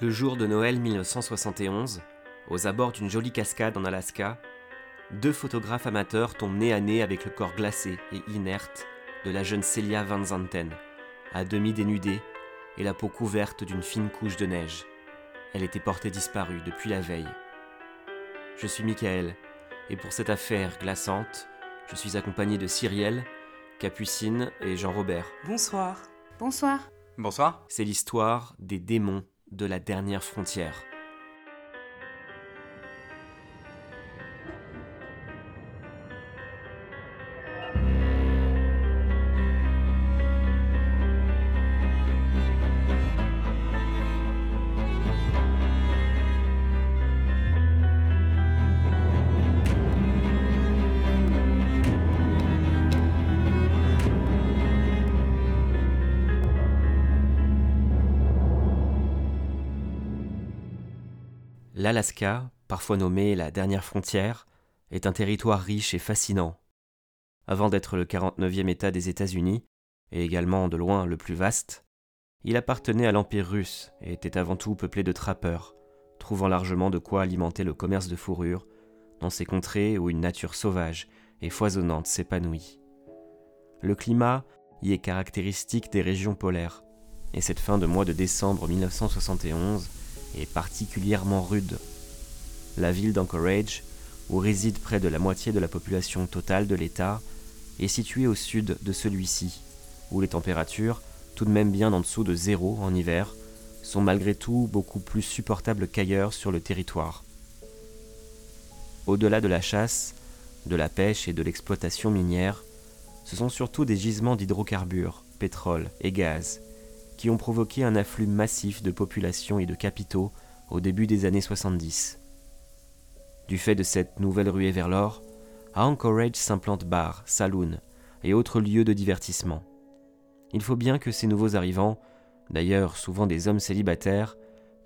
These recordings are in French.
Le jour de Noël 1971, aux abords d'une jolie cascade en Alaska, deux photographes amateurs tombent nez à nez avec le corps glacé et inerte de la jeune Celia Van Zanten, à demi dénudée et la peau couverte d'une fine couche de neige. Elle était portée disparue depuis la veille. Je suis Michael, et pour cette affaire glaçante, je suis accompagné de Cyrielle, Capucine et Jean-Robert. Bonsoir. Bonsoir. Bonsoir. C'est l'histoire des démons de la dernière frontière. L'Alaska, parfois nommé la dernière frontière, est un territoire riche et fascinant. Avant d'être le 49e État des États-Unis, et également de loin le plus vaste, il appartenait à l'Empire russe et était avant tout peuplé de trappeurs, trouvant largement de quoi alimenter le commerce de fourrure dans ces contrées où une nature sauvage et foisonnante s'épanouit. Le climat y est caractéristique des régions polaires, et cette fin de mois de décembre 1971 est particulièrement rude. La ville d'Anchorage, où réside près de la moitié de la population totale de l'État, est située au sud de celui-ci, où les températures, tout de même bien en dessous de zéro en hiver, sont malgré tout beaucoup plus supportables qu'ailleurs sur le territoire. Au-delà de la chasse, de la pêche et de l'exploitation minière, ce sont surtout des gisements d'hydrocarbures, pétrole et gaz qui ont provoqué un afflux massif de population et de capitaux au début des années 70. Du fait de cette nouvelle ruée vers l'or, à Anchorage s'implantent bars, saloons et autres lieux de divertissement. Il faut bien que ces nouveaux arrivants, d'ailleurs souvent des hommes célibataires,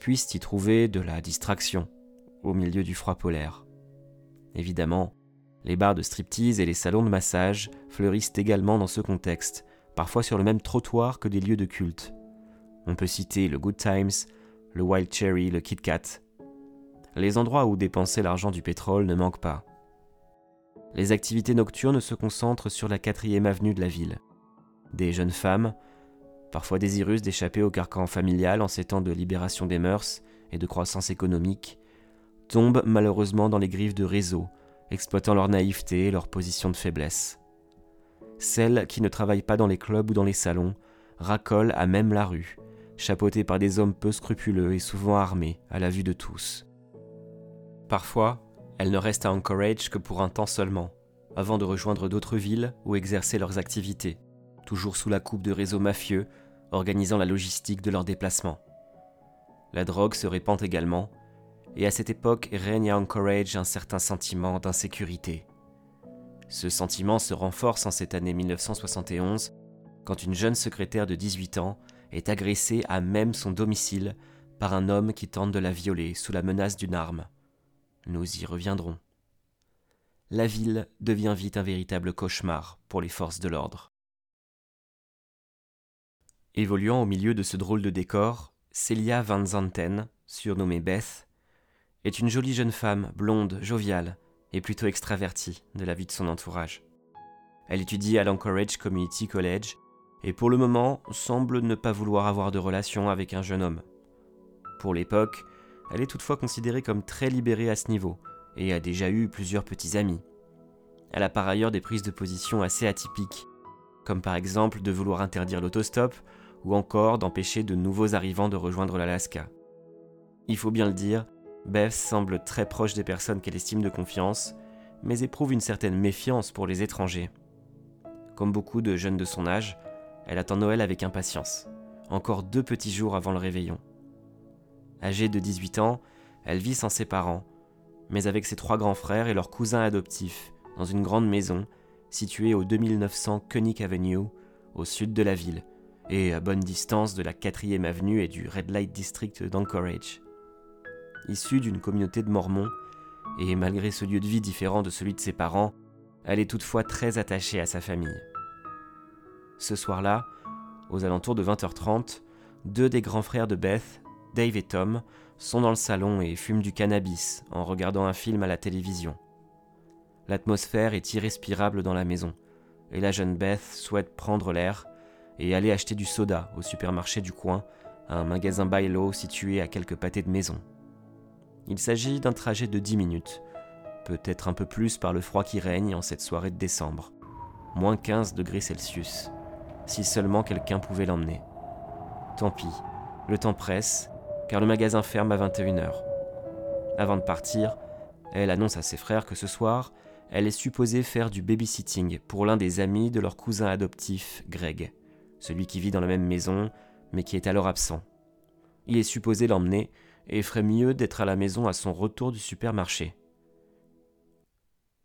puissent y trouver de la distraction au milieu du froid polaire. Évidemment, les bars de striptease et les salons de massage fleurissent également dans ce contexte, parfois sur le même trottoir que des lieux de culte. On peut citer le Good Times, le Wild Cherry, le Kit Kat. Les endroits où dépenser l'argent du pétrole ne manquent pas. Les activités nocturnes se concentrent sur la quatrième avenue de la ville. Des jeunes femmes, parfois désireuses d'échapper au carcan familial en ces temps de libération des mœurs et de croissance économique, tombent malheureusement dans les griffes de réseaux, exploitant leur naïveté et leur position de faiblesse. Celles qui ne travaillent pas dans les clubs ou dans les salons racolent à même la rue, chapeautés par des hommes peu scrupuleux et souvent armés à la vue de tous. Parfois, elles ne restent à Anchorage que pour un temps seulement, avant de rejoindre d'autres villes ou exercer leurs activités, toujours sous la coupe de réseaux mafieux organisant la logistique de leurs déplacements. La drogue se répand également, et à cette époque règne à Anchorage un certain sentiment d'insécurité. Ce sentiment se renforce en cette année 1971 quand une jeune secrétaire de 18 ans est agressée à même son domicile par un homme qui tente de la violer sous la menace d'une arme. Nous y reviendrons. La ville devient vite un véritable cauchemar pour les forces de l'ordre. Évoluant au milieu de ce drôle de décor, Celia Van Zanten, surnommée Beth, est une jolie jeune femme, blonde, joviale et plutôt extravertie de la vie de son entourage. Elle étudie à l'Anchorage Community College et pour le moment semble ne pas vouloir avoir de relation avec un jeune homme. Pour l'époque, elle est toutefois considérée comme très libérée à ce niveau, et a déjà eu plusieurs petits amis. Elle a par ailleurs des prises de position assez atypiques, comme par exemple de vouloir interdire l'autostop, ou encore d'empêcher de nouveaux arrivants de rejoindre l'Alaska. Il faut bien le dire, Beth semble très proche des personnes qu'elle estime de confiance, mais éprouve une certaine méfiance pour les étrangers. Comme beaucoup de jeunes de son âge, elle attend Noël avec impatience, encore deux petits jours avant le réveillon. Âgée de 18 ans, elle vit sans ses parents, mais avec ses trois grands frères et leurs cousins adoptifs, dans une grande maison située au 2900 Koenig Avenue, au sud de la ville, et à bonne distance de la 4e avenue et du Red Light District d'Anchorage. Issue d'une communauté de Mormons, et malgré ce lieu de vie différent de celui de ses parents, elle est toutefois très attachée à sa famille. Ce soir-là, aux alentours de 20h30, deux des grands frères de Beth, Dave et Tom sont dans le salon et fument du cannabis en regardant un film à la télévision. L'atmosphère est irrespirable dans la maison, et la jeune Beth souhaite prendre l'air et aller acheter du soda au supermarché du coin, un magasin bailo situé à quelques pâtés de maison. Il s'agit d'un trajet de 10 minutes, peut-être un peu plus par le froid qui règne en cette soirée de décembre. Moins 15 degrés Celsius. Si seulement quelqu'un pouvait l'emmener. Tant pis, le temps presse, car le magasin ferme à 21h. Avant de partir, elle annonce à ses frères que ce soir, elle est supposée faire du babysitting pour l'un des amis de leur cousin adoptif, Greg, celui qui vit dans la même maison, mais qui est alors absent. Il est supposé l'emmener et ferait mieux d'être à la maison à son retour du supermarché.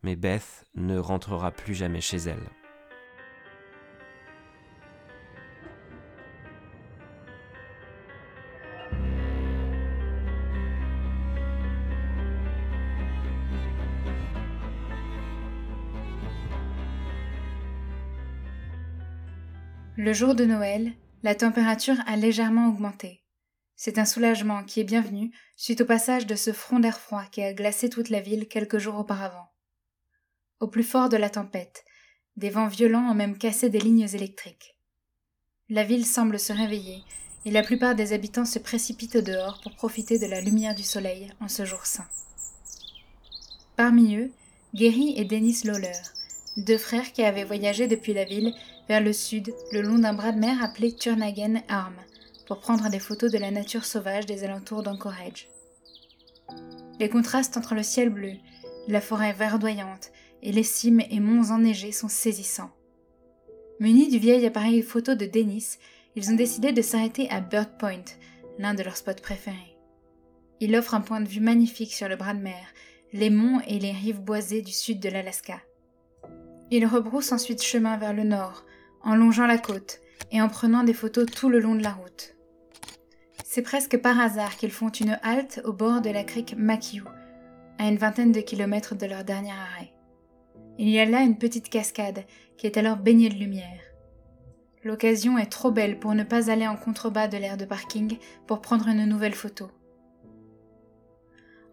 Mais Beth ne rentrera plus jamais chez elle. Le jour de Noël, la température a légèrement augmenté. C'est un soulagement qui est bienvenu suite au passage de ce front d'air froid qui a glacé toute la ville quelques jours auparavant. Au plus fort de la tempête, des vents violents ont même cassé des lignes électriques. La ville semble se réveiller et la plupart des habitants se précipitent au dehors pour profiter de la lumière du soleil en ce jour saint. Parmi eux, Gary et Dennis Lawler, deux frères qui avaient voyagé depuis la ville vers le sud le long d'un bras de mer appelé Turnagen Arm pour prendre des photos de la nature sauvage des alentours d'Anchorage. Les contrastes entre le ciel bleu, la forêt verdoyante et les cimes et monts enneigés sont saisissants. Munis du vieil appareil photo de Dennis, ils ont décidé de s'arrêter à Bird Point, l'un de leurs spots préférés. Il offre un point de vue magnifique sur le bras de mer, les monts et les rives boisées du sud de l'Alaska. Ils rebroussent ensuite chemin vers le nord, en longeant la côte et en prenant des photos tout le long de la route. C'est presque par hasard qu'ils font une halte au bord de la crique Makiu, à une vingtaine de kilomètres de leur dernier arrêt. Il y a là une petite cascade qui est alors baignée de lumière. L'occasion est trop belle pour ne pas aller en contrebas de l'aire de parking pour prendre une nouvelle photo.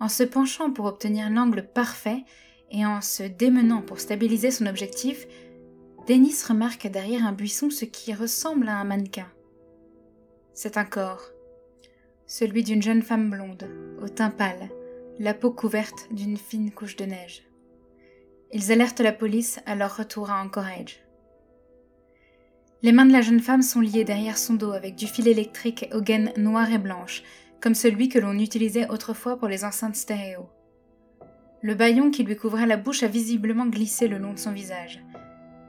En se penchant pour obtenir l'angle parfait et en se démenant pour stabiliser son objectif, Denis remarque derrière un buisson ce qui ressemble à un mannequin. C'est un corps, celui d'une jeune femme blonde, au teint pâle, la peau couverte d'une fine couche de neige. Ils alertent la police à leur retour à Anchorage. Les mains de la jeune femme sont liées derrière son dos avec du fil électrique aux gaines noires et blanches, comme celui que l'on utilisait autrefois pour les enceintes stéréo. Le baillon qui lui couvrait la bouche a visiblement glissé le long de son visage.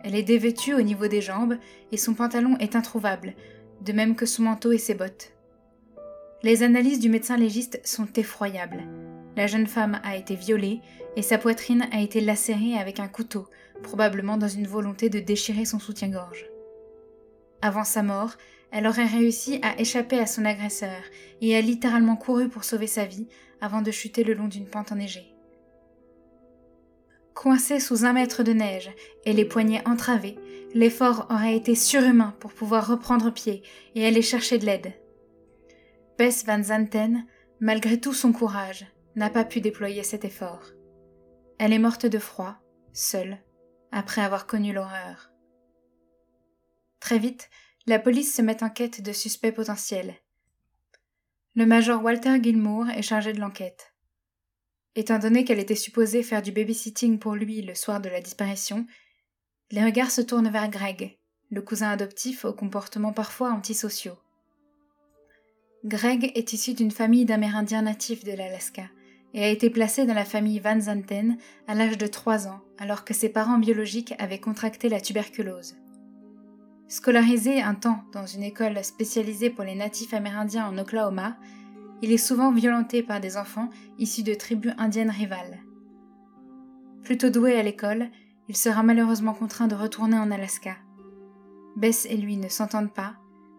Elle est dévêtue au niveau des jambes et son pantalon est introuvable, de même que son manteau et ses bottes. Les analyses du médecin légiste sont effroyables. La jeune femme a été violée et sa poitrine a été lacérée avec un couteau, probablement dans une volonté de déchirer son soutien-gorge. Avant sa mort, elle aurait réussi à échapper à son agresseur et a littéralement couru pour sauver sa vie avant de chuter le long d'une pente enneigée. Coincée sous un mètre de neige et les poignets entravés, l'effort aurait été surhumain pour pouvoir reprendre pied et aller chercher de l'aide. Bess Van Zanten, malgré tout son courage, n'a pas pu déployer cet effort. Elle est morte de froid, seule, après avoir connu l'horreur. Très vite, la police se met en quête de suspects potentiels. Le major Walter Gilmour est chargé de l'enquête. Étant donné qu'elle était supposée faire du babysitting pour lui le soir de la disparition, les regards se tournent vers Greg, le cousin adoptif au comportement parfois antisociaux. Greg est issu d'une famille d'Amérindiens natifs de l'Alaska et a été placé dans la famille Van Zanten à l'âge de 3 ans, alors que ses parents biologiques avaient contracté la tuberculose. Scolarisé un temps dans une école spécialisée pour les natifs amérindiens en Oklahoma, il est souvent violenté par des enfants issus de tribus indiennes rivales. Plutôt doué à l'école, il sera malheureusement contraint de retourner en Alaska. Bess et lui ne s'entendent pas,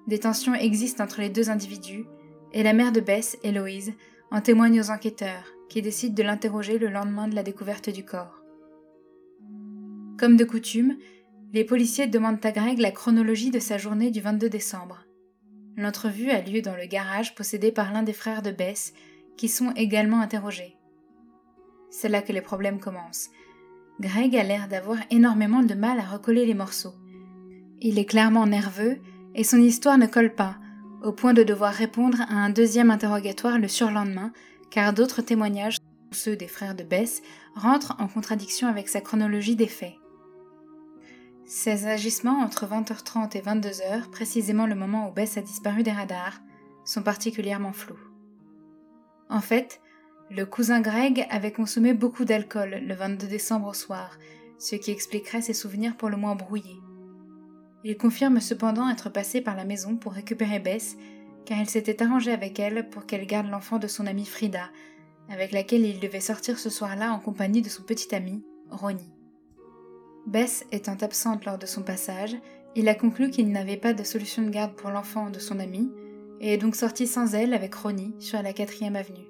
des tensions existent entre les deux individus, et la mère de Bess, Héloïse, en témoigne aux enquêteurs, qui décident de l'interroger le lendemain de la découverte du corps. Comme de coutume, les policiers demandent à Greg la chronologie de sa journée du 22 décembre. L'entrevue a lieu dans le garage possédé par l'un des frères de Bess, qui sont également interrogés. C'est là que les problèmes commencent. Greg a l'air d'avoir énormément de mal à recoller les morceaux. Il est clairement nerveux et son histoire ne colle pas, au point de devoir répondre à un deuxième interrogatoire le surlendemain, car d'autres témoignages, ceux des frères de Bess, rentrent en contradiction avec sa chronologie des faits. Ses agissements entre 20h30 et 22h, précisément le moment où Bess a disparu des radars, sont particulièrement flous. En fait, le cousin Greg avait consommé beaucoup d'alcool le 22 décembre au soir, ce qui expliquerait ses souvenirs pour le moins brouillés. Il confirme cependant être passé par la maison pour récupérer Bess, car il s'était arrangé avec elle pour qu'elle garde l'enfant de son amie Frida, avec laquelle il devait sortir ce soir-là en compagnie de son petit ami, Ronnie. Bess étant absente lors de son passage, il a conclu qu'il n'avait pas de solution de garde pour l'enfant de son ami, et est donc sorti sans elle avec Ronnie sur la quatrième avenue.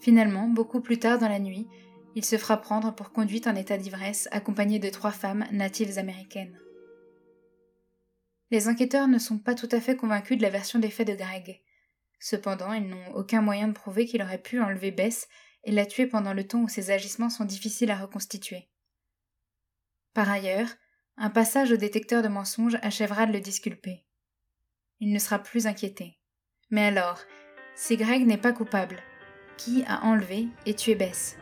Finalement, beaucoup plus tard dans la nuit, il se fera prendre pour conduite en état d'ivresse accompagné de trois femmes natives américaines. Les enquêteurs ne sont pas tout à fait convaincus de la version des faits de Greg. Cependant, ils n'ont aucun moyen de prouver qu'il aurait pu enlever Bess et la tuer pendant le temps où ses agissements sont difficiles à reconstituer. Par ailleurs, un passage au détecteur de mensonges achèvera de le disculper. Il ne sera plus inquiété. Mais alors, si Greg n'est pas coupable, qui a enlevé et tué Bess?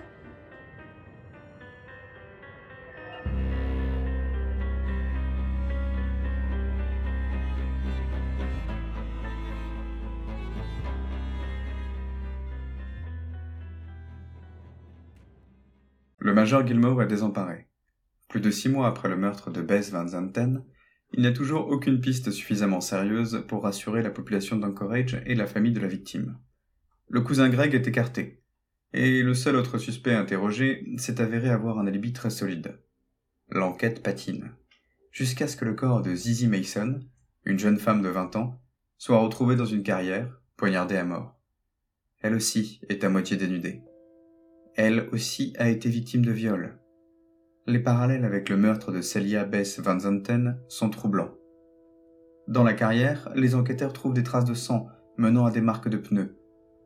Le major Gilmore est désemparé. Plus de six mois après le meurtre de Bess Van Zanten, il n'y a toujours aucune piste suffisamment sérieuse pour rassurer la population d'Anchorage et la famille de la victime. Le cousin Greg est écarté, et le seul autre suspect interrogé s'est avéré avoir un alibi très solide. L'enquête patine, jusqu'à ce que le corps de Zizi Mason, une jeune femme de 20 ans, soit retrouvé dans une carrière, poignardée à mort. Elle aussi est à moitié dénudée elle aussi a été victime de viol. Les parallèles avec le meurtre de Celia Bess Van Zanten sont troublants. Dans la carrière, les enquêteurs trouvent des traces de sang menant à des marques de pneus,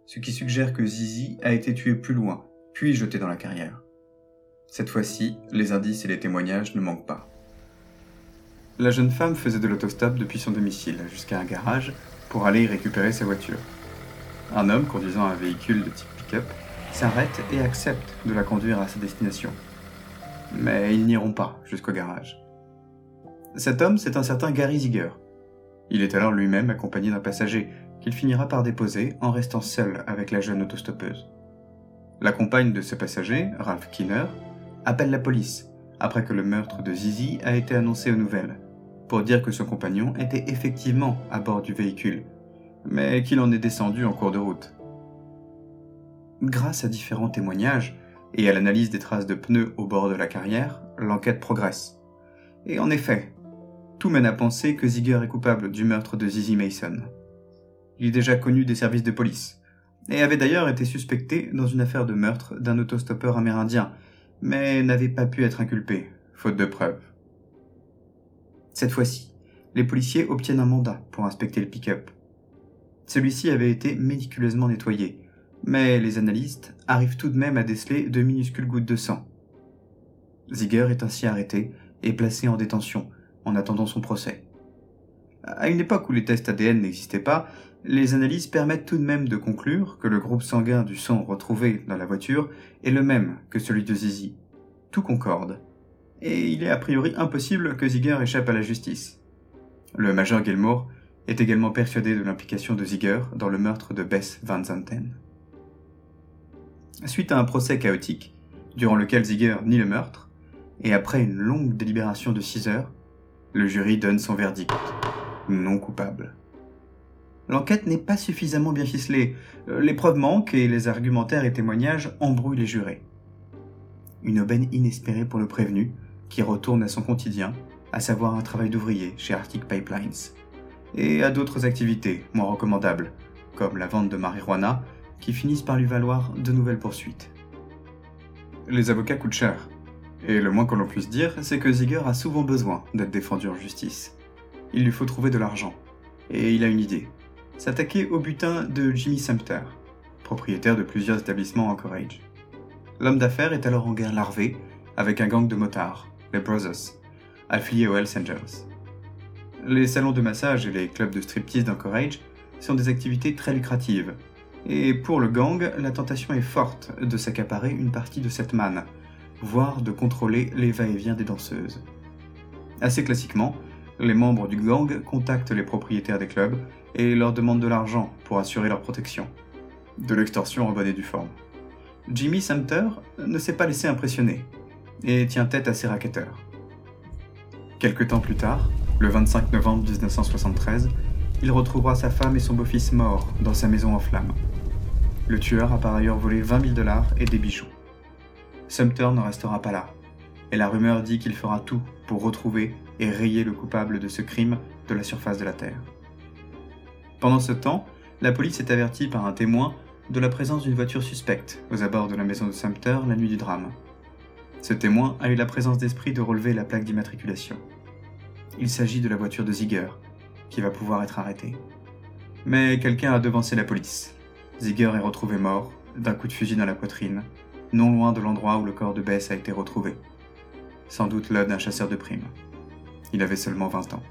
ce qui suggère que Zizi a été tuée plus loin, puis jetée dans la carrière. Cette fois-ci, les indices et les témoignages ne manquent pas. La jeune femme faisait de l'autostop depuis son domicile jusqu'à un garage pour aller y récupérer sa voiture. Un homme conduisant un véhicule de type pick-up s'arrête et accepte de la conduire à sa destination. Mais ils n'iront pas jusqu'au garage. Cet homme, c'est un certain Gary Ziegler. Il est alors lui-même accompagné d'un passager qu'il finira par déposer en restant seul avec la jeune autostoppeuse. La compagne de ce passager, Ralph Kinner, appelle la police après que le meurtre de Zizi a été annoncé aux nouvelles, pour dire que son compagnon était effectivement à bord du véhicule, mais qu'il en est descendu en cours de route. Grâce à différents témoignages et à l'analyse des traces de pneus au bord de la carrière, l'enquête progresse. Et en effet, tout mène à penser que Ziegler est coupable du meurtre de Zizi Mason. Il est déjà connu des services de police, et avait d'ailleurs été suspecté dans une affaire de meurtre d'un autostoppeur amérindien, mais n'avait pas pu être inculpé, faute de preuves. Cette fois-ci, les policiers obtiennent un mandat pour inspecter le pick-up. Celui-ci avait été méticuleusement nettoyé, mais les analystes arrivent tout de même à déceler de minuscules gouttes de sang. Ziegler est ainsi arrêté et placé en détention en attendant son procès. À une époque où les tests ADN n'existaient pas, les analyses permettent tout de même de conclure que le groupe sanguin du sang retrouvé dans la voiture est le même que celui de Zizi. Tout concorde. Et il est a priori impossible que Ziegler échappe à la justice. Le major Gilmore est également persuadé de l'implication de Ziegler dans le meurtre de Bess Van Zanten. Suite à un procès chaotique, durant lequel Ziegler nie le meurtre, et après une longue délibération de 6 heures, le jury donne son verdict. Non coupable. L'enquête n'est pas suffisamment bien ficelée, euh, les preuves manquent et les argumentaires et témoignages embrouillent les jurés. Une aubaine inespérée pour le prévenu, qui retourne à son quotidien, à savoir un travail d'ouvrier chez Arctic Pipelines, et à d'autres activités moins recommandables, comme la vente de marijuana qui finissent par lui valoir de nouvelles poursuites. Les avocats coûtent cher, et le moins que l'on puisse dire, c'est que Ziegler a souvent besoin d'être défendu en justice. Il lui faut trouver de l'argent, et il a une idée. S'attaquer au butin de Jimmy Sumter, propriétaire de plusieurs établissements Anchorage. L'homme d'affaires est alors en guerre larvée avec un gang de motards, les Brothers, affiliés aux Hells Angels. Les salons de massage et les clubs de striptease d'Anchorage sont des activités très lucratives, et pour le gang, la tentation est forte de s'accaparer une partie de cette manne, voire de contrôler les va-et-vient des danseuses. Assez classiquement, les membres du gang contactent les propriétaires des clubs et leur demandent de l'argent pour assurer leur protection. De l'extorsion en bonne et due forme. Jimmy Sumter ne s'est pas laissé impressionner et tient tête à ses racketteurs. Quelque temps plus tard, le 25 novembre 1973, il retrouvera sa femme et son beau-fils morts dans sa maison en flammes. Le tueur a par ailleurs volé 20 000 dollars et des bijoux. Sumter ne restera pas là, et la rumeur dit qu'il fera tout pour retrouver et rayer le coupable de ce crime de la surface de la Terre. Pendant ce temps, la police est avertie par un témoin de la présence d'une voiture suspecte aux abords de la maison de Sumter la nuit du drame. Ce témoin a eu la présence d'esprit de relever la plaque d'immatriculation. Il s'agit de la voiture de Ziegler, qui va pouvoir être arrêtée. Mais quelqu'un a devancé la police. Ziegler est retrouvé mort, d'un coup de fusil dans la poitrine, non loin de l'endroit où le corps de Bess a été retrouvé. Sans doute l'œuvre d'un chasseur de primes. Il avait seulement 20 ans.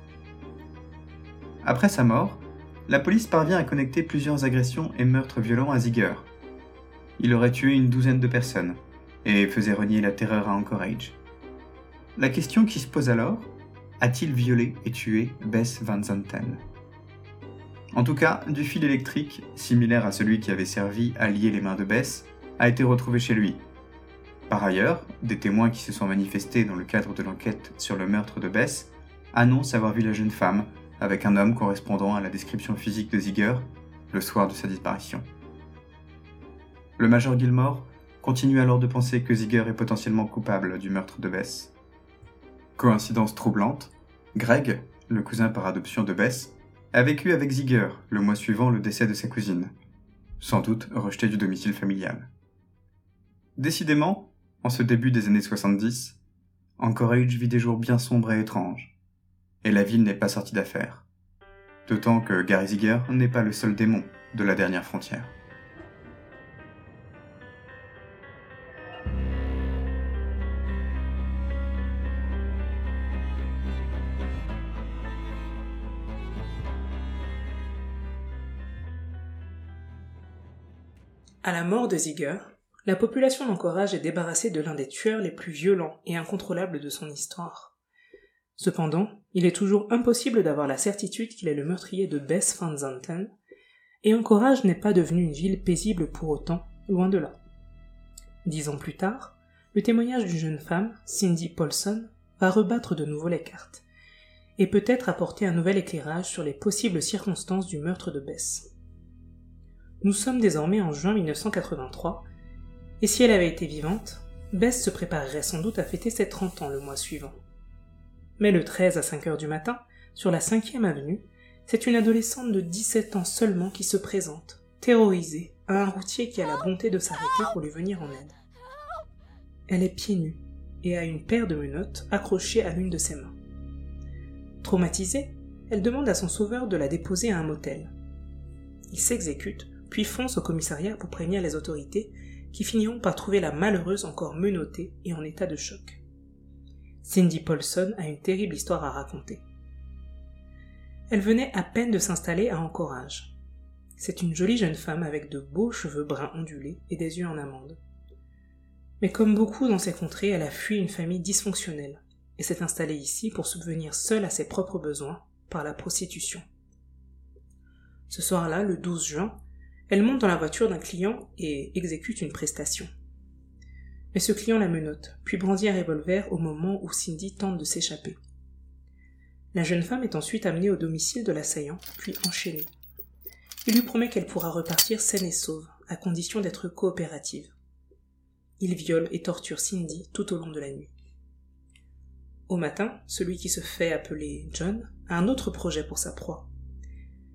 Après sa mort, la police parvient à connecter plusieurs agressions et meurtres violents à Ziegler. Il aurait tué une douzaine de personnes et faisait renier la terreur à Anchorage. La question qui se pose alors, a-t-il violé et tué Bess Van Zanten? En tout cas, du fil électrique, similaire à celui qui avait servi à lier les mains de Bess, a été retrouvé chez lui. Par ailleurs, des témoins qui se sont manifestés dans le cadre de l'enquête sur le meurtre de Bess annoncent avoir vu la jeune femme avec un homme correspondant à la description physique de Ziegler le soir de sa disparition. Le major Gilmore continue alors de penser que Ziegler est potentiellement coupable du meurtre de Bess. Coïncidence troublante, Greg, le cousin par adoption de Bess, a vécu avec Ziegler le mois suivant le décès de sa cousine, sans doute rejeté du domicile familial. Décidément, en ce début des années 70, Anchorage vit des jours bien sombres et étranges, et la ville n'est pas sortie d'affaires. D'autant que Gary Ziegler n'est pas le seul démon de la dernière frontière. À la mort de Ziegler, la population d'Anchorage est débarrassée de l'un des tueurs les plus violents et incontrôlables de son histoire. Cependant, il est toujours impossible d'avoir la certitude qu'il est le meurtrier de Bess Van Zanten, et Anchorage n'est pas devenue une ville paisible pour autant, loin de là. Dix ans plus tard, le témoignage d'une jeune femme, Cindy Paulson, va rebattre de nouveau les cartes, et peut-être apporter un nouvel éclairage sur les possibles circonstances du meurtre de Bess. Nous sommes désormais en juin 1983, et si elle avait été vivante, Bess se préparerait sans doute à fêter ses 30 ans le mois suivant. Mais le 13 à 5 heures du matin, sur la 5e avenue, c'est une adolescente de 17 ans seulement qui se présente, terrorisée, à un routier qui a la bonté de s'arrêter pour lui venir en aide. Elle est pieds nus et a une paire de menottes accrochées à l'une de ses mains. Traumatisée, elle demande à son sauveur de la déposer à un motel. Il s'exécute puis fonce au commissariat pour prévenir les autorités, qui finiront par trouver la malheureuse encore menottée et en état de choc. Cindy Paulson a une terrible histoire à raconter. Elle venait à peine de s'installer à Anchorage. C'est une jolie jeune femme avec de beaux cheveux bruns ondulés et des yeux en amande. Mais comme beaucoup dans ces contrées, elle a fui une famille dysfonctionnelle et s'est installée ici pour subvenir seule à ses propres besoins par la prostitution. Ce soir-là, le 12 juin, elle monte dans la voiture d'un client et exécute une prestation. Mais ce client la menotte, puis brandit un revolver au moment où Cindy tente de s'échapper. La jeune femme est ensuite amenée au domicile de l'assaillant, puis enchaînée. Il lui promet qu'elle pourra repartir saine et sauve, à condition d'être coopérative. Il viole et torture Cindy tout au long de la nuit. Au matin, celui qui se fait appeler John a un autre projet pour sa proie.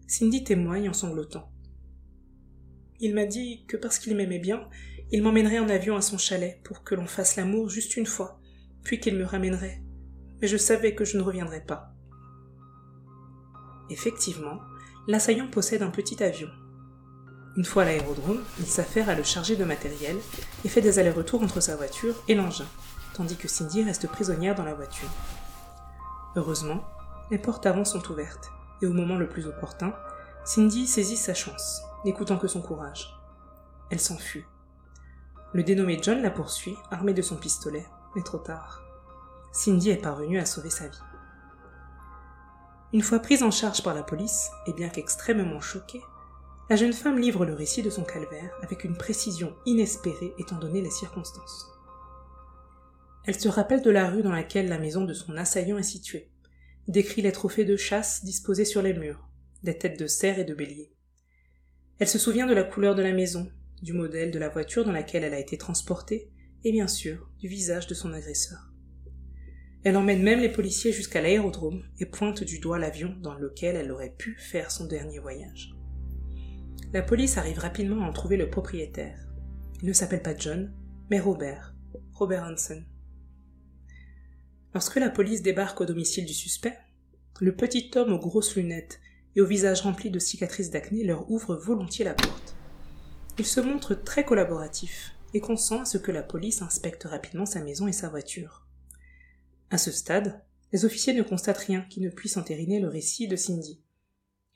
Cindy témoigne en sanglotant. Il m'a dit que parce qu'il m'aimait bien, il m'emmènerait en avion à son chalet pour que l'on fasse l'amour juste une fois, puis qu'il me ramènerait. Mais je savais que je ne reviendrais pas. Effectivement, l'assaillant possède un petit avion. Une fois à l'aérodrome, il s'affaire à le charger de matériel et fait des allers-retours entre sa voiture et l'engin, tandis que Cindy reste prisonnière dans la voiture. Heureusement, les portes avant sont ouvertes, et au moment le plus opportun, Cindy saisit sa chance, n'écoutant que son courage. Elle s'enfuit. Le dénommé John la poursuit, armé de son pistolet, mais trop tard. Cindy est parvenue à sauver sa vie. Une fois prise en charge par la police, et bien qu'extrêmement choquée, la jeune femme livre le récit de son calvaire avec une précision inespérée étant donné les circonstances. Elle se rappelle de la rue dans laquelle la maison de son assaillant est située, décrit les trophées de chasse disposés sur les murs, des têtes de cerf et de bélier. Elle se souvient de la couleur de la maison, du modèle de la voiture dans laquelle elle a été transportée, et bien sûr du visage de son agresseur. Elle emmène même les policiers jusqu'à l'aérodrome et pointe du doigt l'avion dans lequel elle aurait pu faire son dernier voyage. La police arrive rapidement à en trouver le propriétaire. Il ne s'appelle pas John, mais Robert, Robert Hansen. Lorsque la police débarque au domicile du suspect, le petit homme aux grosses lunettes et au visage rempli de cicatrices d'acné leur ouvre volontiers la porte. Il se montre très collaboratif et consent à ce que la police inspecte rapidement sa maison et sa voiture. À ce stade, les officiers ne constatent rien qui ne puisse entériner le récit de Cindy,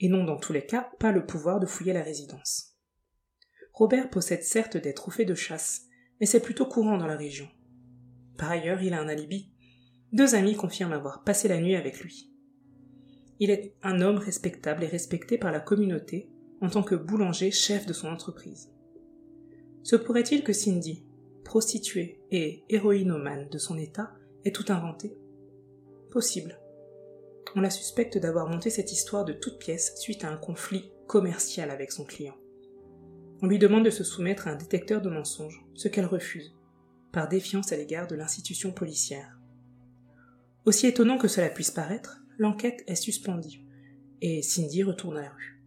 et n'ont dans tous les cas pas le pouvoir de fouiller la résidence. Robert possède certes des trophées de chasse, mais c'est plutôt courant dans la région. Par ailleurs, il a un alibi, deux amis confirment avoir passé la nuit avec lui. Il est un homme respectable et respecté par la communauté en tant que boulanger chef de son entreprise. Se pourrait-il que Cindy, prostituée et héroïnomane de son état, ait tout inventé? Possible. On la suspecte d'avoir monté cette histoire de toute pièce suite à un conflit commercial avec son client. On lui demande de se soumettre à un détecteur de mensonges, ce qu'elle refuse, par défiance à l'égard de l'institution policière. Aussi étonnant que cela puisse paraître, l'enquête est suspendue et Cindy retourne à la rue.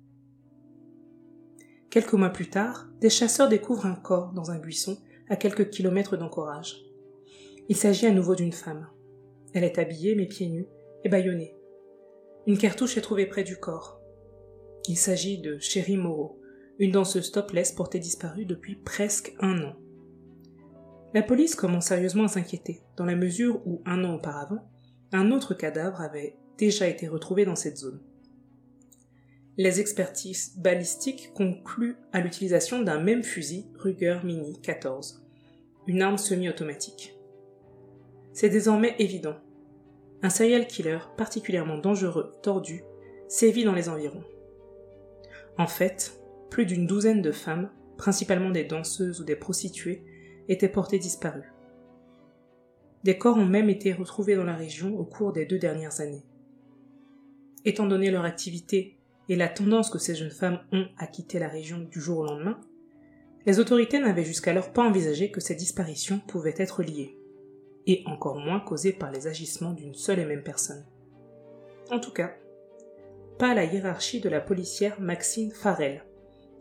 Quelques mois plus tard, des chasseurs découvrent un corps dans un buisson à quelques kilomètres d'encourage. Il s'agit à nouveau d'une femme. Elle est habillée mais pieds nus et bâillonnée. Une cartouche est trouvée près du corps. Il s'agit de Sherry Moreau, une danseuse topless portée disparue depuis presque un an. La police commence sérieusement à s'inquiéter, dans la mesure où, un an auparavant, un autre cadavre avait déjà été retrouvé dans cette zone. Les expertises balistiques concluent à l'utilisation d'un même fusil Ruger Mini 14, une arme semi-automatique. C'est désormais évident. Un serial killer particulièrement dangereux et tordu sévit dans les environs. En fait, plus d'une douzaine de femmes, principalement des danseuses ou des prostituées, étaient portées disparues. Des corps ont même été retrouvés dans la région au cours des deux dernières années. Étant donné leur activité et la tendance que ces jeunes femmes ont à quitter la région du jour au lendemain, les autorités n'avaient jusqu'alors pas envisagé que ces disparitions pouvaient être liées, et encore moins causées par les agissements d'une seule et même personne. En tout cas, pas la hiérarchie de la policière Maxine Farrell,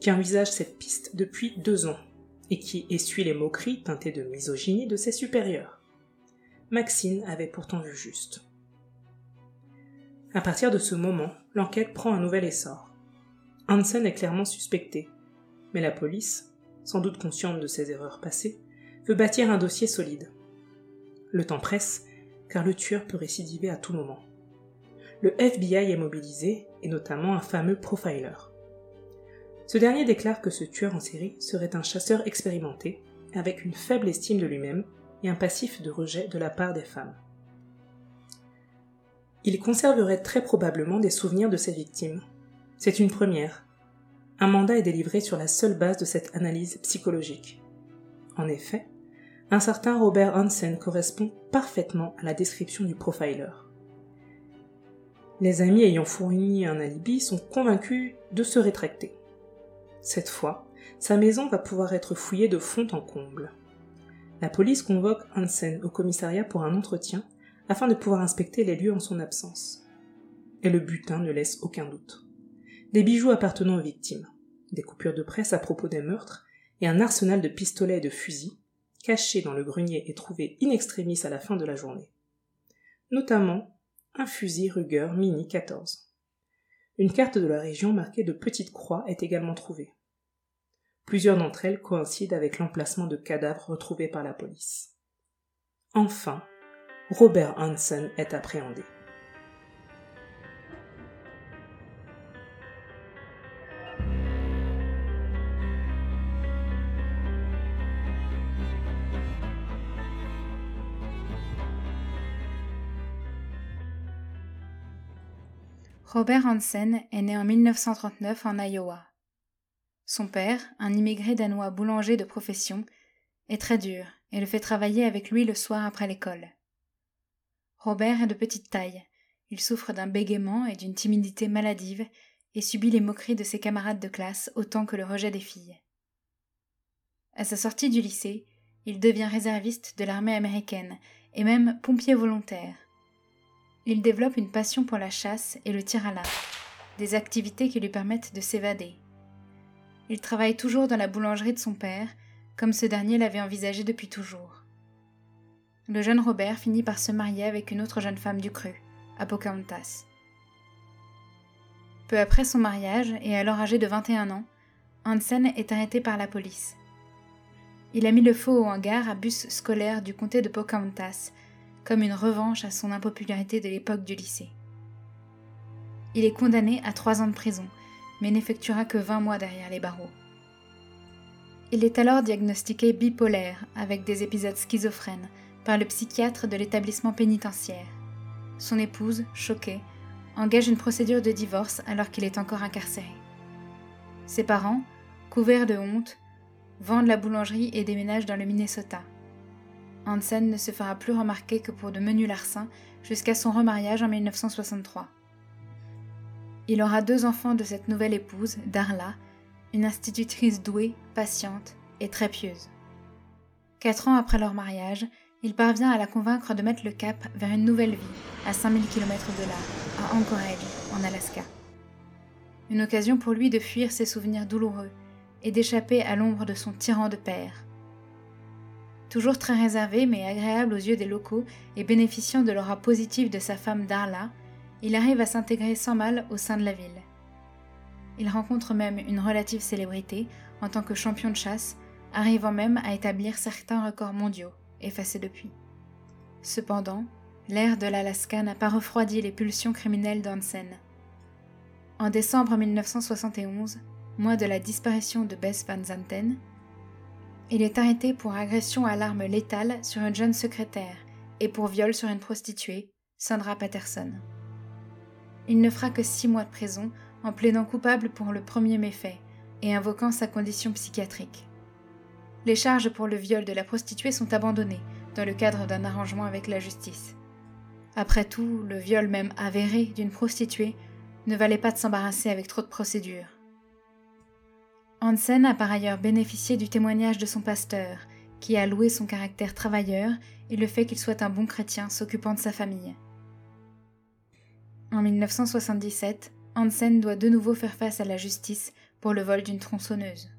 qui envisage cette piste depuis deux ans, et qui essuie les moqueries teintées de misogynie de ses supérieurs. Maxine avait pourtant vu juste. À partir de ce moment, l'enquête prend un nouvel essor. Hansen est clairement suspecté, mais la police, sans doute consciente de ses erreurs passées, veut bâtir un dossier solide. Le temps presse, car le tueur peut récidiver à tout moment. Le FBI est mobilisé, et notamment un fameux profiler. Ce dernier déclare que ce tueur en série serait un chasseur expérimenté, avec une faible estime de lui-même et un passif de rejet de la part des femmes. Il conserverait très probablement des souvenirs de ses victimes. C'est une première. Un mandat est délivré sur la seule base de cette analyse psychologique. En effet, un certain Robert Hansen correspond parfaitement à la description du profiler. Les amis ayant fourni un alibi sont convaincus de se rétracter. Cette fois, sa maison va pouvoir être fouillée de fond en comble. La police convoque Hansen au commissariat pour un entretien afin de pouvoir inspecter les lieux en son absence. Et le butin ne laisse aucun doute. Des bijoux appartenant aux victimes, des coupures de presse à propos des meurtres et un arsenal de pistolets et de fusils cachés dans le grenier et trouvés in extremis à la fin de la journée. Notamment un fusil Ruger Mini 14. Une carte de la région marquée de petites croix est également trouvée. Plusieurs d'entre elles coïncident avec l'emplacement de cadavres retrouvés par la police. Enfin, Robert Hansen est appréhendé. Robert Hansen est né en 1939 en Iowa. Son père, un immigré danois boulanger de profession, est très dur et le fait travailler avec lui le soir après l'école. Robert est de petite taille, il souffre d'un bégaiement et d'une timidité maladive et subit les moqueries de ses camarades de classe autant que le rejet des filles. À sa sortie du lycée, il devient réserviste de l'armée américaine et même pompier volontaire. Il développe une passion pour la chasse et le tir à l'arc, des activités qui lui permettent de s'évader. Il travaille toujours dans la boulangerie de son père, comme ce dernier l'avait envisagé depuis toujours. Le jeune Robert finit par se marier avec une autre jeune femme du cru, à Pocahontas. Peu après son mariage, et alors âgé de 21 ans, Hansen est arrêté par la police. Il a mis le feu au hangar à bus scolaire du comté de Pocahontas comme une revanche à son impopularité de l'époque du lycée. Il est condamné à trois ans de prison, mais n'effectuera que 20 mois derrière les barreaux. Il est alors diagnostiqué bipolaire avec des épisodes schizophrènes par le psychiatre de l'établissement pénitentiaire. Son épouse, choquée, engage une procédure de divorce alors qu'il est encore incarcéré. Ses parents, couverts de honte, vendent la boulangerie et déménagent dans le Minnesota. Hansen ne se fera plus remarquer que pour de menus larcins jusqu'à son remariage en 1963. Il aura deux enfants de cette nouvelle épouse, Darla, une institutrice douée, patiente et très pieuse. Quatre ans après leur mariage, il parvient à la convaincre de mettre le cap vers une nouvelle vie, à 5000 km de là, à Anchorage, en Alaska. Une occasion pour lui de fuir ses souvenirs douloureux et d'échapper à l'ombre de son tyran de père, Toujours très réservé mais agréable aux yeux des locaux et bénéficiant de l'aura positive de sa femme Darla, il arrive à s'intégrer sans mal au sein de la ville. Il rencontre même une relative célébrité en tant que champion de chasse, arrivant même à établir certains records mondiaux, effacés depuis. Cependant, l'air de l'Alaska n'a pas refroidi les pulsions criminelles d'Hansen. En décembre 1971, mois de la disparition de Bess Van Zanten, il est arrêté pour agression à l'arme létale sur une jeune secrétaire et pour viol sur une prostituée, Sandra Patterson. Il ne fera que six mois de prison en plaidant coupable pour le premier méfait et invoquant sa condition psychiatrique. Les charges pour le viol de la prostituée sont abandonnées dans le cadre d'un arrangement avec la justice. Après tout, le viol même avéré d'une prostituée ne valait pas de s'embarrasser avec trop de procédures. Hansen a par ailleurs bénéficié du témoignage de son pasteur, qui a loué son caractère travailleur et le fait qu'il soit un bon chrétien s'occupant de sa famille. En 1977, Hansen doit de nouveau faire face à la justice pour le vol d'une tronçonneuse.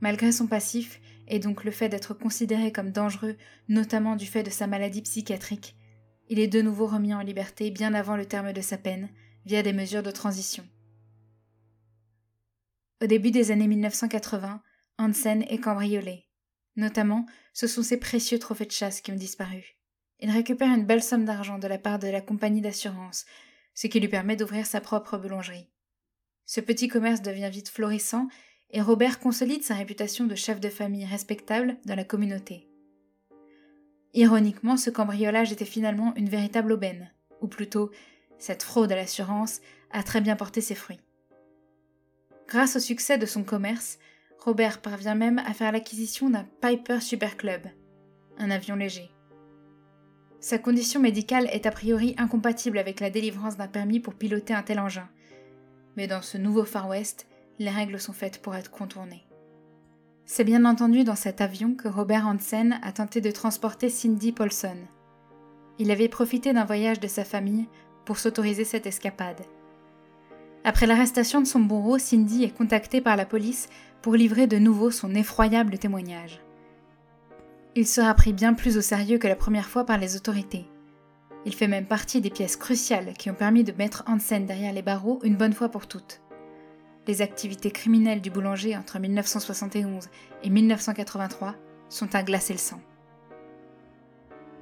Malgré son passif, et donc le fait d'être considéré comme dangereux, notamment du fait de sa maladie psychiatrique, il est de nouveau remis en liberté bien avant le terme de sa peine, via des mesures de transition. Au début des années 1980, Hansen est cambriolé. Notamment, ce sont ses précieux trophées de chasse qui ont disparu. Il récupère une belle somme d'argent de la part de la compagnie d'assurance, ce qui lui permet d'ouvrir sa propre boulangerie. Ce petit commerce devient vite florissant et Robert consolide sa réputation de chef de famille respectable dans la communauté. Ironiquement, ce cambriolage était finalement une véritable aubaine, ou plutôt, cette fraude à l'assurance a très bien porté ses fruits. Grâce au succès de son commerce, Robert parvient même à faire l'acquisition d'un Piper Super Club, un avion léger. Sa condition médicale est a priori incompatible avec la délivrance d'un permis pour piloter un tel engin, mais dans ce nouveau Far West, les règles sont faites pour être contournées. C'est bien entendu dans cet avion que Robert Hansen a tenté de transporter Cindy Paulson. Il avait profité d'un voyage de sa famille pour s'autoriser cette escapade. Après l'arrestation de son bourreau, Cindy est contactée par la police pour livrer de nouveau son effroyable témoignage. Il sera pris bien plus au sérieux que la première fois par les autorités. Il fait même partie des pièces cruciales qui ont permis de mettre Hansen derrière les barreaux une bonne fois pour toutes. Les activités criminelles du boulanger entre 1971 et 1983 sont à glacer le sang.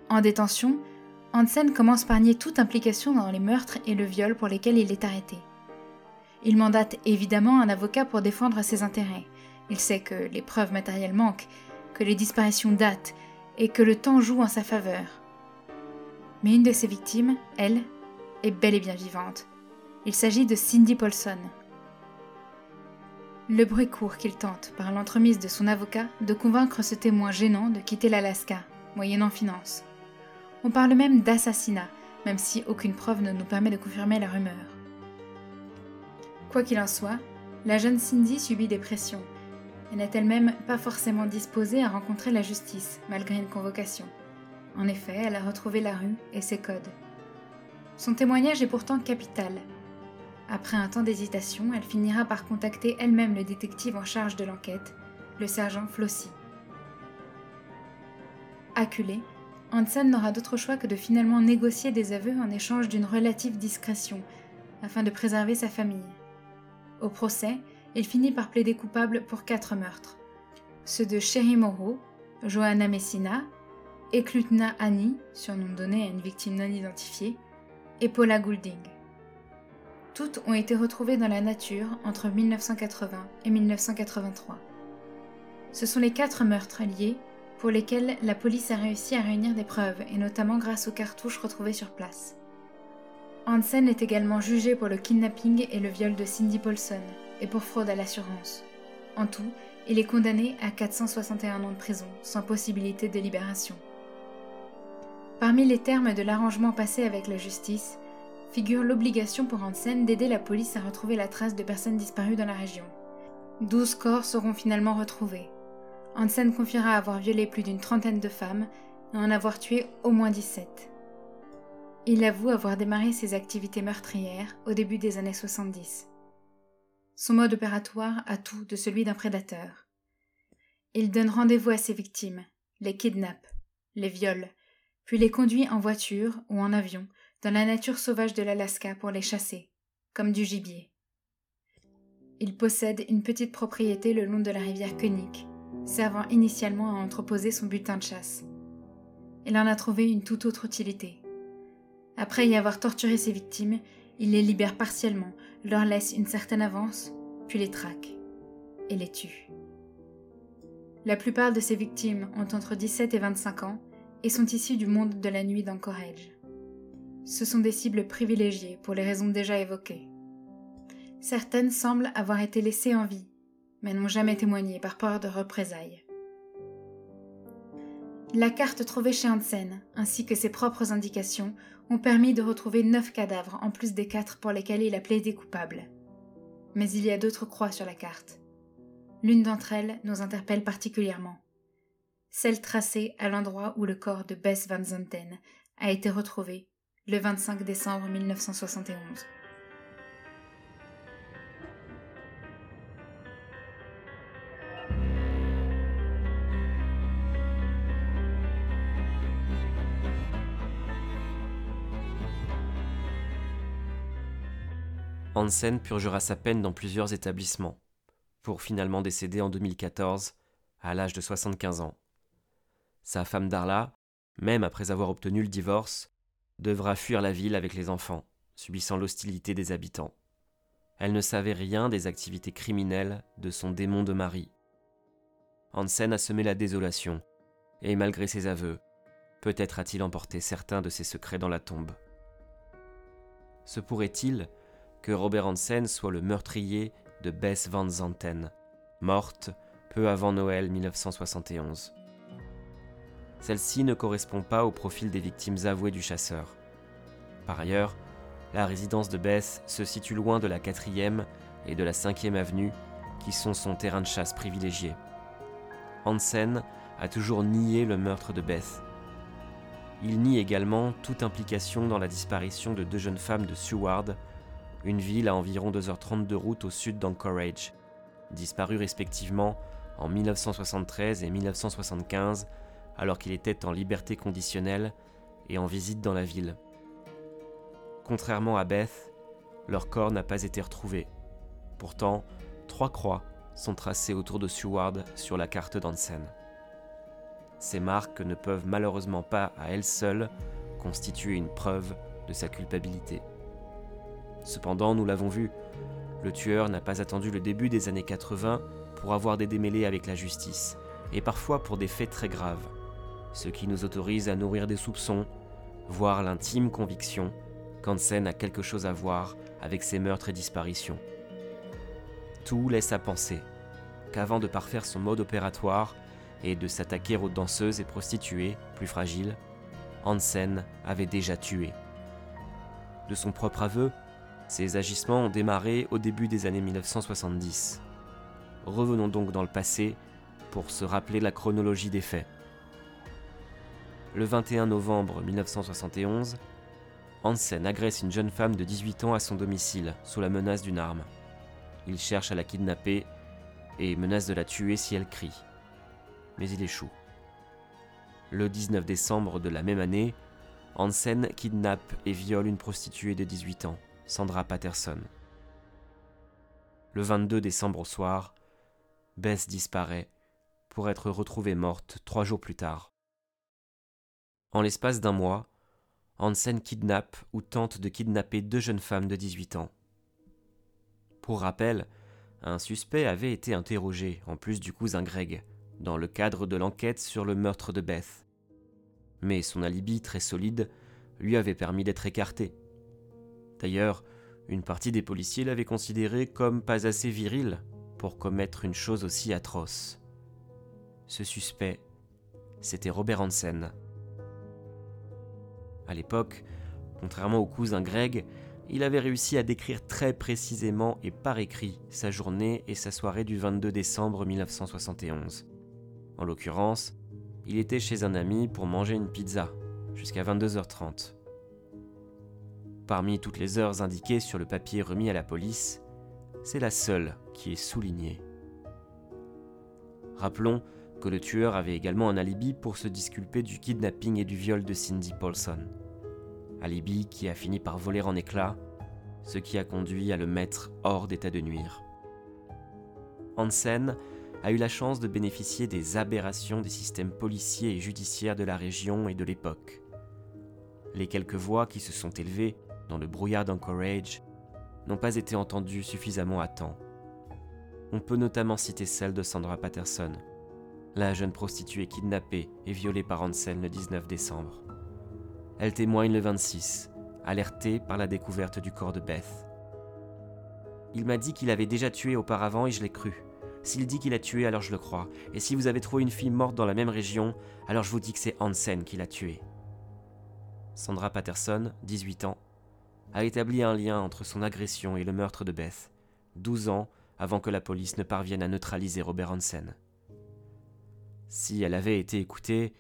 En détention, Hansen commence par nier toute implication dans les meurtres et le viol pour lesquels il est arrêté. Il mandate évidemment un avocat pour défendre ses intérêts. Il sait que les preuves matérielles manquent, que les disparitions datent et que le temps joue en sa faveur. Mais une de ses victimes, elle, est bel et bien vivante. Il s'agit de Cindy Paulson. Le bruit court qu'il tente, par l'entremise de son avocat, de convaincre ce témoin gênant de quitter l'Alaska, moyennant finance. On parle même d'assassinat, même si aucune preuve ne nous permet de confirmer la rumeur. Quoi qu'il en soit, la jeune Cindy subit des pressions. Elle n'est elle-même pas forcément disposée à rencontrer la justice, malgré une convocation. En effet, elle a retrouvé la rue et ses codes. Son témoignage est pourtant capital. Après un temps d'hésitation, elle finira par contacter elle-même le détective en charge de l'enquête, le sergent Flossie. Acculé, Hansen n'aura d'autre choix que de finalement négocier des aveux en échange d'une relative discrétion, afin de préserver sa famille. Au procès, il finit par plaider coupable pour quatre meurtres. Ceux de Sherry Moreau, Johanna Messina, Eklutna Annie, surnom donné à une victime non identifiée, et Paula Goulding. Toutes ont été retrouvées dans la nature entre 1980 et 1983. Ce sont les quatre meurtres liés pour lesquels la police a réussi à réunir des preuves, et notamment grâce aux cartouches retrouvées sur place. Hansen est également jugé pour le kidnapping et le viol de Cindy Paulson, et pour fraude à l'assurance. En tout, il est condamné à 461 ans de prison, sans possibilité de libération. Parmi les termes de l'arrangement passé avec la justice, figure l'obligation pour Hansen d'aider la police à retrouver la trace de personnes disparues dans la région. 12 corps seront finalement retrouvés, Hansen confiera avoir violé plus d'une trentaine de femmes et en avoir tué au moins 17. Il avoue avoir démarré ses activités meurtrières au début des années 70. Son mode opératoire a tout de celui d'un prédateur. Il donne rendez-vous à ses victimes, les kidnappe, les viole, puis les conduit en voiture ou en avion dans la nature sauvage de l'Alaska pour les chasser, comme du gibier. Il possède une petite propriété le long de la rivière Koenig, servant initialement à entreposer son butin de chasse. Il en a trouvé une toute autre utilité. Après y avoir torturé ses victimes, il les libère partiellement, leur laisse une certaine avance, puis les traque et les tue. La plupart de ses victimes ont entre 17 et 25 ans et sont issues du monde de la nuit d'Anchorage. Ce sont des cibles privilégiées pour les raisons déjà évoquées. Certaines semblent avoir été laissées en vie mais n'ont jamais témoigné par peur de représailles. La carte trouvée chez Hansen, ainsi que ses propres indications, ont permis de retrouver neuf cadavres en plus des quatre pour lesquels il a plaidé coupable. Mais il y a d'autres croix sur la carte. L'une d'entre elles nous interpelle particulièrement. Celle tracée à l'endroit où le corps de Bess Van Zanten a été retrouvé le 25 décembre 1971. Hansen purgera sa peine dans plusieurs établissements, pour finalement décéder en 2014, à l'âge de 75 ans. Sa femme Darla, même après avoir obtenu le divorce, devra fuir la ville avec les enfants, subissant l'hostilité des habitants. Elle ne savait rien des activités criminelles de son démon de mari. Hansen a semé la désolation, et malgré ses aveux, peut-être a-t-il emporté certains de ses secrets dans la tombe. Se pourrait-il que Robert Hansen soit le meurtrier de Bess Van Zanten, morte peu avant Noël 1971. Celle-ci ne correspond pas au profil des victimes avouées du chasseur. Par ailleurs, la résidence de Bess se situe loin de la 4e et de la 5e avenue, qui sont son terrain de chasse privilégié. Hansen a toujours nié le meurtre de Beth. Il nie également toute implication dans la disparition de deux jeunes femmes de Seward une ville à environ 2h30 de route au sud d'Anchorage, disparue respectivement en 1973 et 1975 alors qu'il était en liberté conditionnelle et en visite dans la ville, Contrairement à Beth, leur corps n'a pas été retrouvé. Pourtant, trois croix sont tracées autour de Seward sur la carte d'Hansen. Ces marques ne peuvent malheureusement pas, à elles seules, constituer une preuve de sa culpabilité. Cependant, nous l'avons vu, le tueur n'a pas attendu le début des années 80 pour avoir des démêlés avec la justice, et parfois pour des faits très graves, ce qui nous autorise à nourrir des soupçons, voire l'intime conviction qu'Hansen a quelque chose à voir avec ces meurtres et disparitions. Tout laisse à penser qu'avant de parfaire son mode opératoire et de s'attaquer aux danseuses et prostituées plus fragiles, Hansen avait déjà tué. De son propre aveu, ces agissements ont démarré au début des années 1970. Revenons donc dans le passé pour se rappeler la chronologie des faits. Le 21 novembre 1971, Hansen agresse une jeune femme de 18 ans à son domicile sous la menace d'une arme. Il cherche à la kidnapper et menace de la tuer si elle crie. Mais il échoue. Le 19 décembre de la même année, Hansen kidnappe et viole une prostituée de 18 ans, Sandra Patterson. Le 22 décembre au soir, Bess disparaît pour être retrouvée morte trois jours plus tard. En l'espace d'un mois, Hansen kidnappe ou tente de kidnapper deux jeunes femmes de 18 ans. Pour rappel, un suspect avait été interrogé, en plus du cousin Greg, dans le cadre de l'enquête sur le meurtre de Beth. Mais son alibi très solide lui avait permis d'être écarté. D'ailleurs, une partie des policiers l'avait considéré comme pas assez viril pour commettre une chose aussi atroce. Ce suspect, c'était Robert Hansen. À l'époque, contrairement au cousin Greg, il avait réussi à décrire très précisément et par écrit sa journée et sa soirée du 22 décembre 1971. En l'occurrence, il était chez un ami pour manger une pizza, jusqu'à 22h30. Parmi toutes les heures indiquées sur le papier remis à la police, c'est la seule qui est soulignée. Rappelons que le tueur avait également un alibi pour se disculper du kidnapping et du viol de Cindy Paulson. Alibi qui a fini par voler en éclats, ce qui a conduit à le mettre hors d'état de nuire. Hansen a eu la chance de bénéficier des aberrations des systèmes policiers et judiciaires de la région et de l'époque. Les quelques voix qui se sont élevées dans le brouillard d'Anchorage n'ont pas été entendues suffisamment à temps. On peut notamment citer celle de Sandra Patterson, la jeune prostituée kidnappée et violée par Hansen le 19 décembre. Elle témoigne le 26, alertée par la découverte du corps de Beth. Il m'a dit qu'il avait déjà tué auparavant et je l'ai cru. S'il dit qu'il a tué, alors je le crois. Et si vous avez trouvé une fille morte dans la même région, alors je vous dis que c'est Hansen qui l'a tuée. Sandra Patterson, 18 ans, a établi un lien entre son agression et le meurtre de Beth, 12 ans avant que la police ne parvienne à neutraliser Robert Hansen. Si elle avait été écoutée,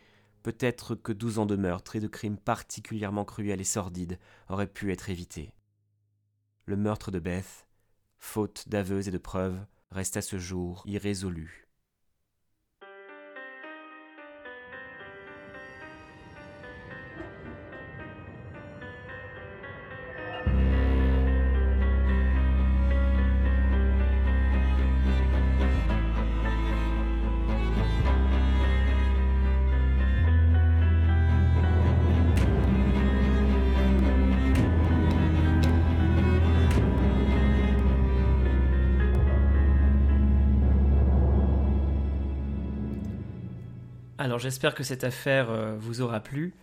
peut-être que 12 ans de meurtre et de crimes particulièrement cruels et sordides auraient pu être évités. Le meurtre de Beth, faute d'aveux et de preuves, reste à ce jour irrésolu. Alors j'espère que cette affaire euh, vous aura plu.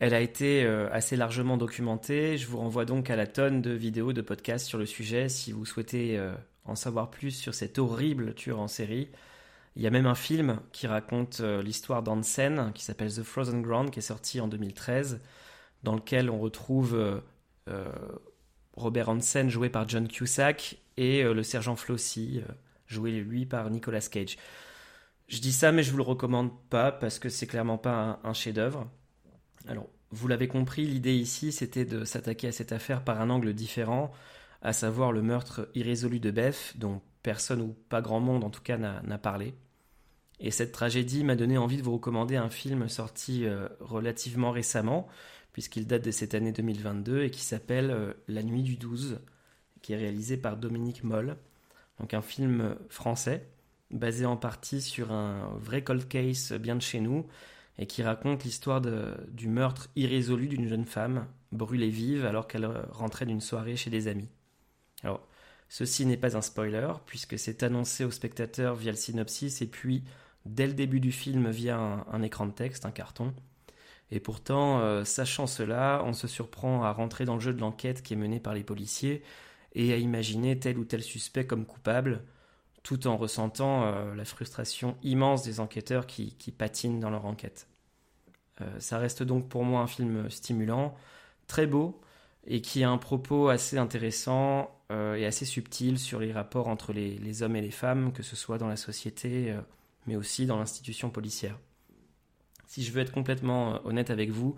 Elle a été euh, assez largement documentée. Je vous renvoie donc à la tonne de vidéos, de podcasts sur le sujet si vous souhaitez euh, en savoir plus sur cette horrible tueur en série. Il y a même un film qui raconte l'histoire d'Hansen qui s'appelle The Frozen Ground qui est sorti en 2013 dans lequel on retrouve Robert Hansen joué par John Cusack et le sergent Flossie joué lui par Nicolas Cage. Je dis ça, mais je vous le recommande pas parce que c'est clairement pas un, chef-d'œuvre. Alors, vous l'avez compris, l'idée ici, c'était de s'attaquer à cette affaire par un angle différent, à savoir le meurtre irrésolu de Beth, dont personne ou pas grand monde en tout cas n'a parlé. Et cette tragédie m'a donné envie de vous recommander un film sorti euh, relativement récemment, puisqu'il date de cette année 2022 et qui s'appelle euh, La nuit du 12, qui est réalisé par Dominique Moll. Donc un film français, basé en partie sur un vrai cold case bien de chez nous, et qui raconte l'histoire du meurtre irrésolu d'une jeune femme, brûlée vive alors qu'elle rentrait d'une soirée chez des amis. Alors, ceci n'est pas un spoiler, puisque c'est annoncé aux spectateurs via le synopsis et puis dès le début du film via un, écran de texte, un carton. Et pourtant, euh, sachant cela, on se surprend à rentrer dans le jeu de l'enquête qui est menée par les policiers et à imaginer tel ou tel suspect comme coupable, tout en ressentant euh, la frustration immense des enquêteurs qui, patinent dans leur enquête. Euh, ça reste donc pour moi un film stimulant, très beau, et qui a un propos assez intéressant et assez subtil sur les rapports entre les, les, hommes et les femmes, que ce soit dans la société mais aussi dans l'institution policière. Si je veux être complètement euh, honnête avec vous,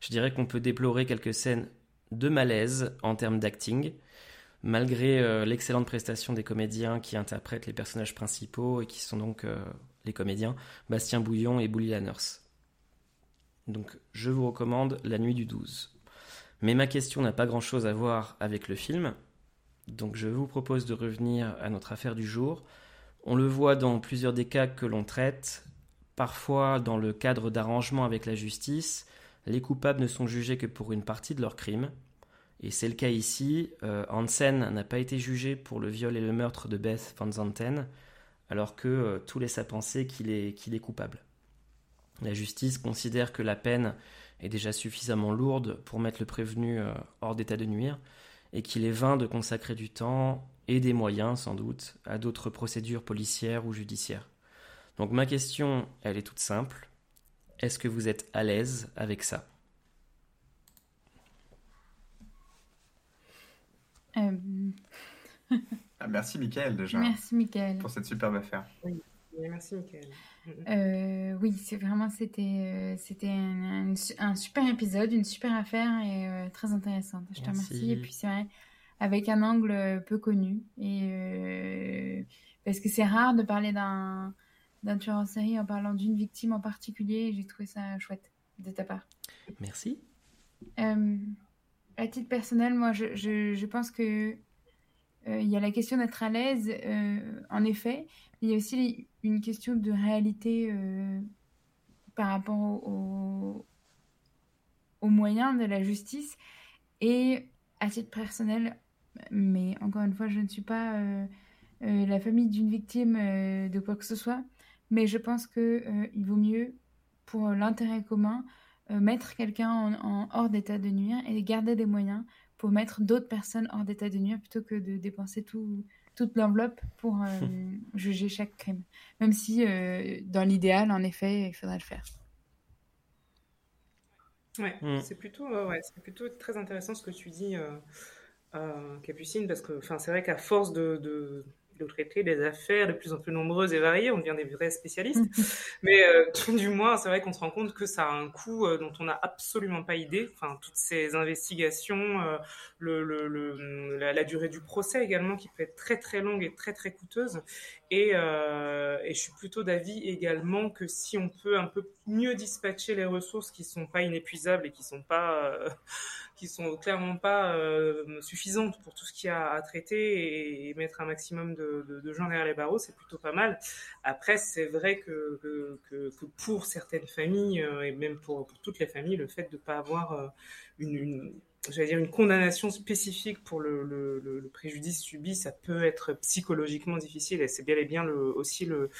je dirais qu'on peut déplorer quelques scènes de malaise en termes d'acting, malgré euh, l'excellente prestation des comédiens qui interprètent les personnages principaux et qui sont donc euh, les comédiens Bastien Bouillon et Bouli Lanners. Donc je vous recommande La Nuit du 12. Mais ma question n'a pas grand-chose à voir avec le film, donc je vous propose de revenir à notre affaire du jour, on le voit dans plusieurs des cas que l'on traite, parfois dans le cadre d'arrangements avec la justice, les coupables ne sont jugés que pour une partie de leur crime. Et c'est le cas ici. Euh, Hansen n'a pas été jugé pour le viol et le meurtre de Beth Van Zanten, alors que euh, tout laisse à penser qu'il est, coupable. La justice considère que la peine est déjà suffisamment lourde pour mettre le prévenu euh, hors d'état de nuire, et qu'il est vain de consacrer du temps et des moyens sans doute à d'autres procédures policières ou judiciaires. Donc ma question, elle est toute simple. Est-ce que vous êtes à l'aise avec ça? Euh. ah, Merci Michael déjà. Merci Michael. Pour cette superbe affaire. Oui, merci Michael. Euh, oui, c'est vraiment c'était euh, c'était un, super épisode, une super affaire et très intéressante. Je te remercie. Et puis c'est vrai, avec un angle euh, peu connu. Et euh, parce que c'est rare de parler d'un d'un tueur en série en parlant d'une victime en particulier. J'ai trouvé ça chouette de ta part. Merci. Euh, à titre personnel, moi, je, pense que il y a la question d'être à l'aise, en effet. il y a aussi une question de réalité par rapport aux moyens de la justice. Et à titre personnel, mais encore une fois, je ne suis pas euh, euh, la famille d'une victime euh, de quoi que ce soit. Mais je pense qu'il vaut mieux, pour l'intérêt commun, mettre quelqu'un en, hors d'état de nuire et garder des moyens pour mettre d'autres personnes hors d'état de nuire plutôt que de dépenser tout, toute l'enveloppe pour juger chaque crime. Même si, dans l'idéal, en effet, il faudrait le faire. Ouais, mm. c'est plutôt, ouais, c'est plutôt très intéressant ce que tu dis euh, Capucine, parce que c'est vrai qu'à force de, de, de, traiter des affaires de plus en plus nombreuses et variées, on devient des vrais spécialistes. Mais euh, tout du moins, c'est vrai qu'on se rend compte que ça a un coût euh, dont on n'a absolument pas idée. Enfin, toutes ces investigations, euh, le, le, la, la, durée du procès également, qui peut être très très longue et très très coûteuse. Et, et je suis plutôt d'avis également que si on peut un peu mieux dispatcher les ressources qui sont pas inépuisables et qui sont pas sont clairement pas euh, suffisantes pour tout ce qu'il y a à traiter et, mettre un maximum de, gens derrière les barreaux, c'est plutôt pas mal. Après, c'est vrai que, pour certaines familles euh, et même pour, toutes les familles, le fait de ne pas avoir euh, une j'allais dire une condamnation spécifique pour le, préjudice subi, ça peut être psychologiquement difficile et c'est bien et bien aussi le,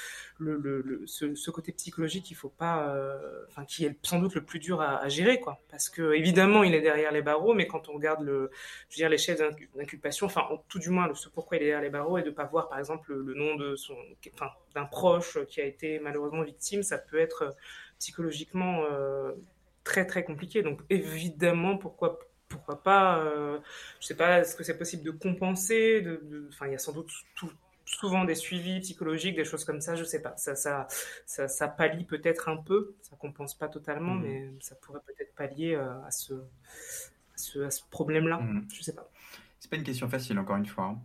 ce, côté psychologique qu'il faut pas, euh, enfin qui est sans doute le plus dur à, gérer quoi, parce que évidemment il est derrière les barreaux, mais quand on regarde le, je veux dire les chefs d'inculpation, enfin tout du moins ce pourquoi il est derrière les barreaux et de pas voir par exemple le, nom de son, enfin d'un proche qui a été malheureusement victime, ça peut être psychologiquement euh, très très compliqué. Donc évidemment pourquoi pourquoi pas, euh, je sais pas, est-ce que c'est possible de compenser de, il y a sans doute souvent des suivis psychologiques, des choses comme ça, je sais pas. Ça, ça, ça, ça pallie peut-être un peu, ça compense pas totalement, mmh. mais ça pourrait peut-être pallier euh, à ce, à ce, problème-là. Mmh. Je sais pas. C'est pas une question facile, encore une fois. Hein.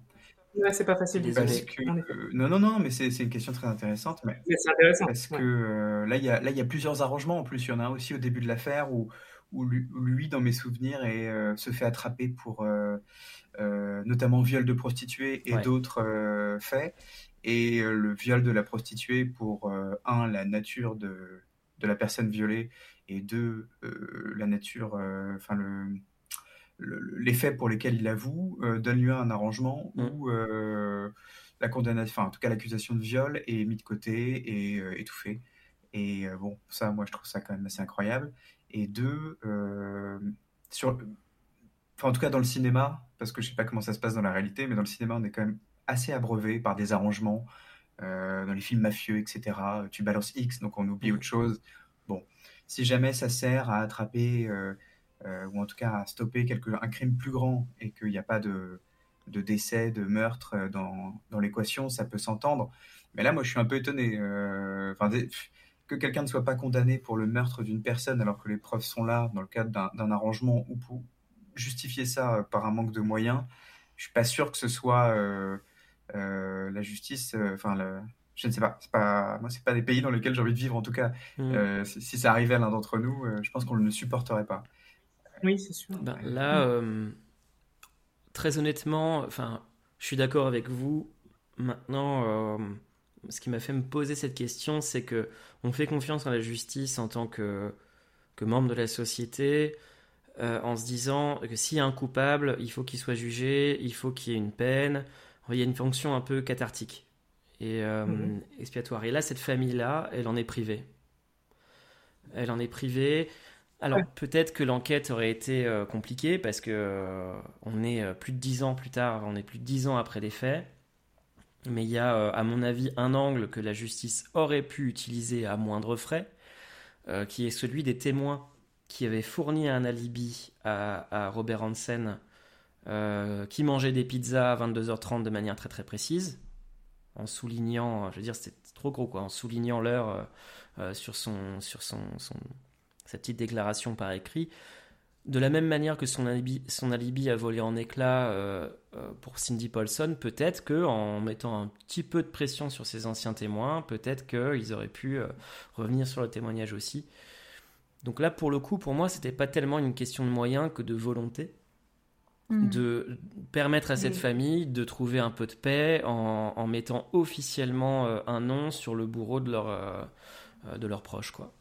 Ouais, c'est pas facile. Parce que, euh, non, non, non, mais c'est une question très intéressante. Mais, c'est intéressant. Parce que euh, là, il y a, là, il y a plusieurs arrangements. En plus, il y en a aussi au début de l'affaire où, où lui, dans mes souvenirs, se fait attraper pour notamment viol de prostituée et d'autres faits. Et le viol de la prostituée pour, un, la nature de, de la personne violée et deux, la nature, enfin le les faits pour lesquels il avoue euh, donnent lieu à un arrangement mm. où euh, la condamnation, enfin en tout cas l'accusation de viol est mise de côté et euh, étouffée. Et bon, ça, moi je trouve ça quand même assez incroyable. Et deux, sur, enfin en tout cas dans le cinéma, parce que je sais pas comment ça se passe dans la réalité, mais dans le cinéma on est quand même assez abreuvé par des arrangements. dans les films mafieux, etc. Tu balances X, donc on oublie mm. autre chose. Bon, si jamais ça sert à attraper euh, ou en tout cas à stopper quelque, un crime plus grand et qu'il n'y a pas de, de décès, de meurtre euh, dans, dans l'équation, ça peut s'entendre. Mais là, moi, je suis un peu étonné. Euh, que quelqu'un ne soit pas condamné pour le meurtre d'une personne alors que les preuves sont là dans le cadre d'un arrangement ou pour justifier ça par un manque de moyens, je suis pas sûr que ce soit la justice. Enfin, je ne sais pas. C'est pas moi, c'est pas des pays dans lesquels j'ai envie de vivre. En tout cas, mmh. si, si, ça arrivait à l'un d'entre nous, je pense qu'on ne le supporterait pas. Oui, c'est sûr. Ben, là, euh, très honnêtement, enfin, je suis d'accord avec vous. Maintenant, euh, ce qui m'a fait me poser cette question, c'est que on fait confiance en la justice en tant que, que membre de la société, euh, en se disant que s'il y a un coupable, il faut qu'il soit jugé, il faut qu'il y ait une peine. Il y a une fonction un peu cathartique et mhm. expiatoire. Et là, cette famille-là, elle en est privée. Elle en est privée. Alors peut-être que l'enquête aurait été euh, compliquée parce que euh, on est euh, plus de dix ans plus tard, on est plus de dix ans après les faits. Mais il y a, à mon avis, un angle que la justice aurait pu utiliser à moindre frais, qui est celui des témoins qui avaient fourni un alibi à, Robert Hansen, qui mangeait des pizzas à 22h30 de manière très très précise, en soulignant, je veux dire, c'était trop gros quoi, en soulignant l'heure sur son sur son sa petite déclaration par écrit. De la même manière que son alibi, son alibi a volé en éclats euh, euh, pour Cindy Paulson, peut-être que en mettant un petit peu de pression sur ses anciens témoins, peut-être qu'ils auraient pu euh, revenir sur le témoignage aussi. Donc là, pour le coup, pour moi, c'était pas tellement une question de moyens que de volonté mm. de permettre à cette famille de trouver un peu de paix en, mettant officiellement un nom sur le bourreau de leur, de leurs proches, quoi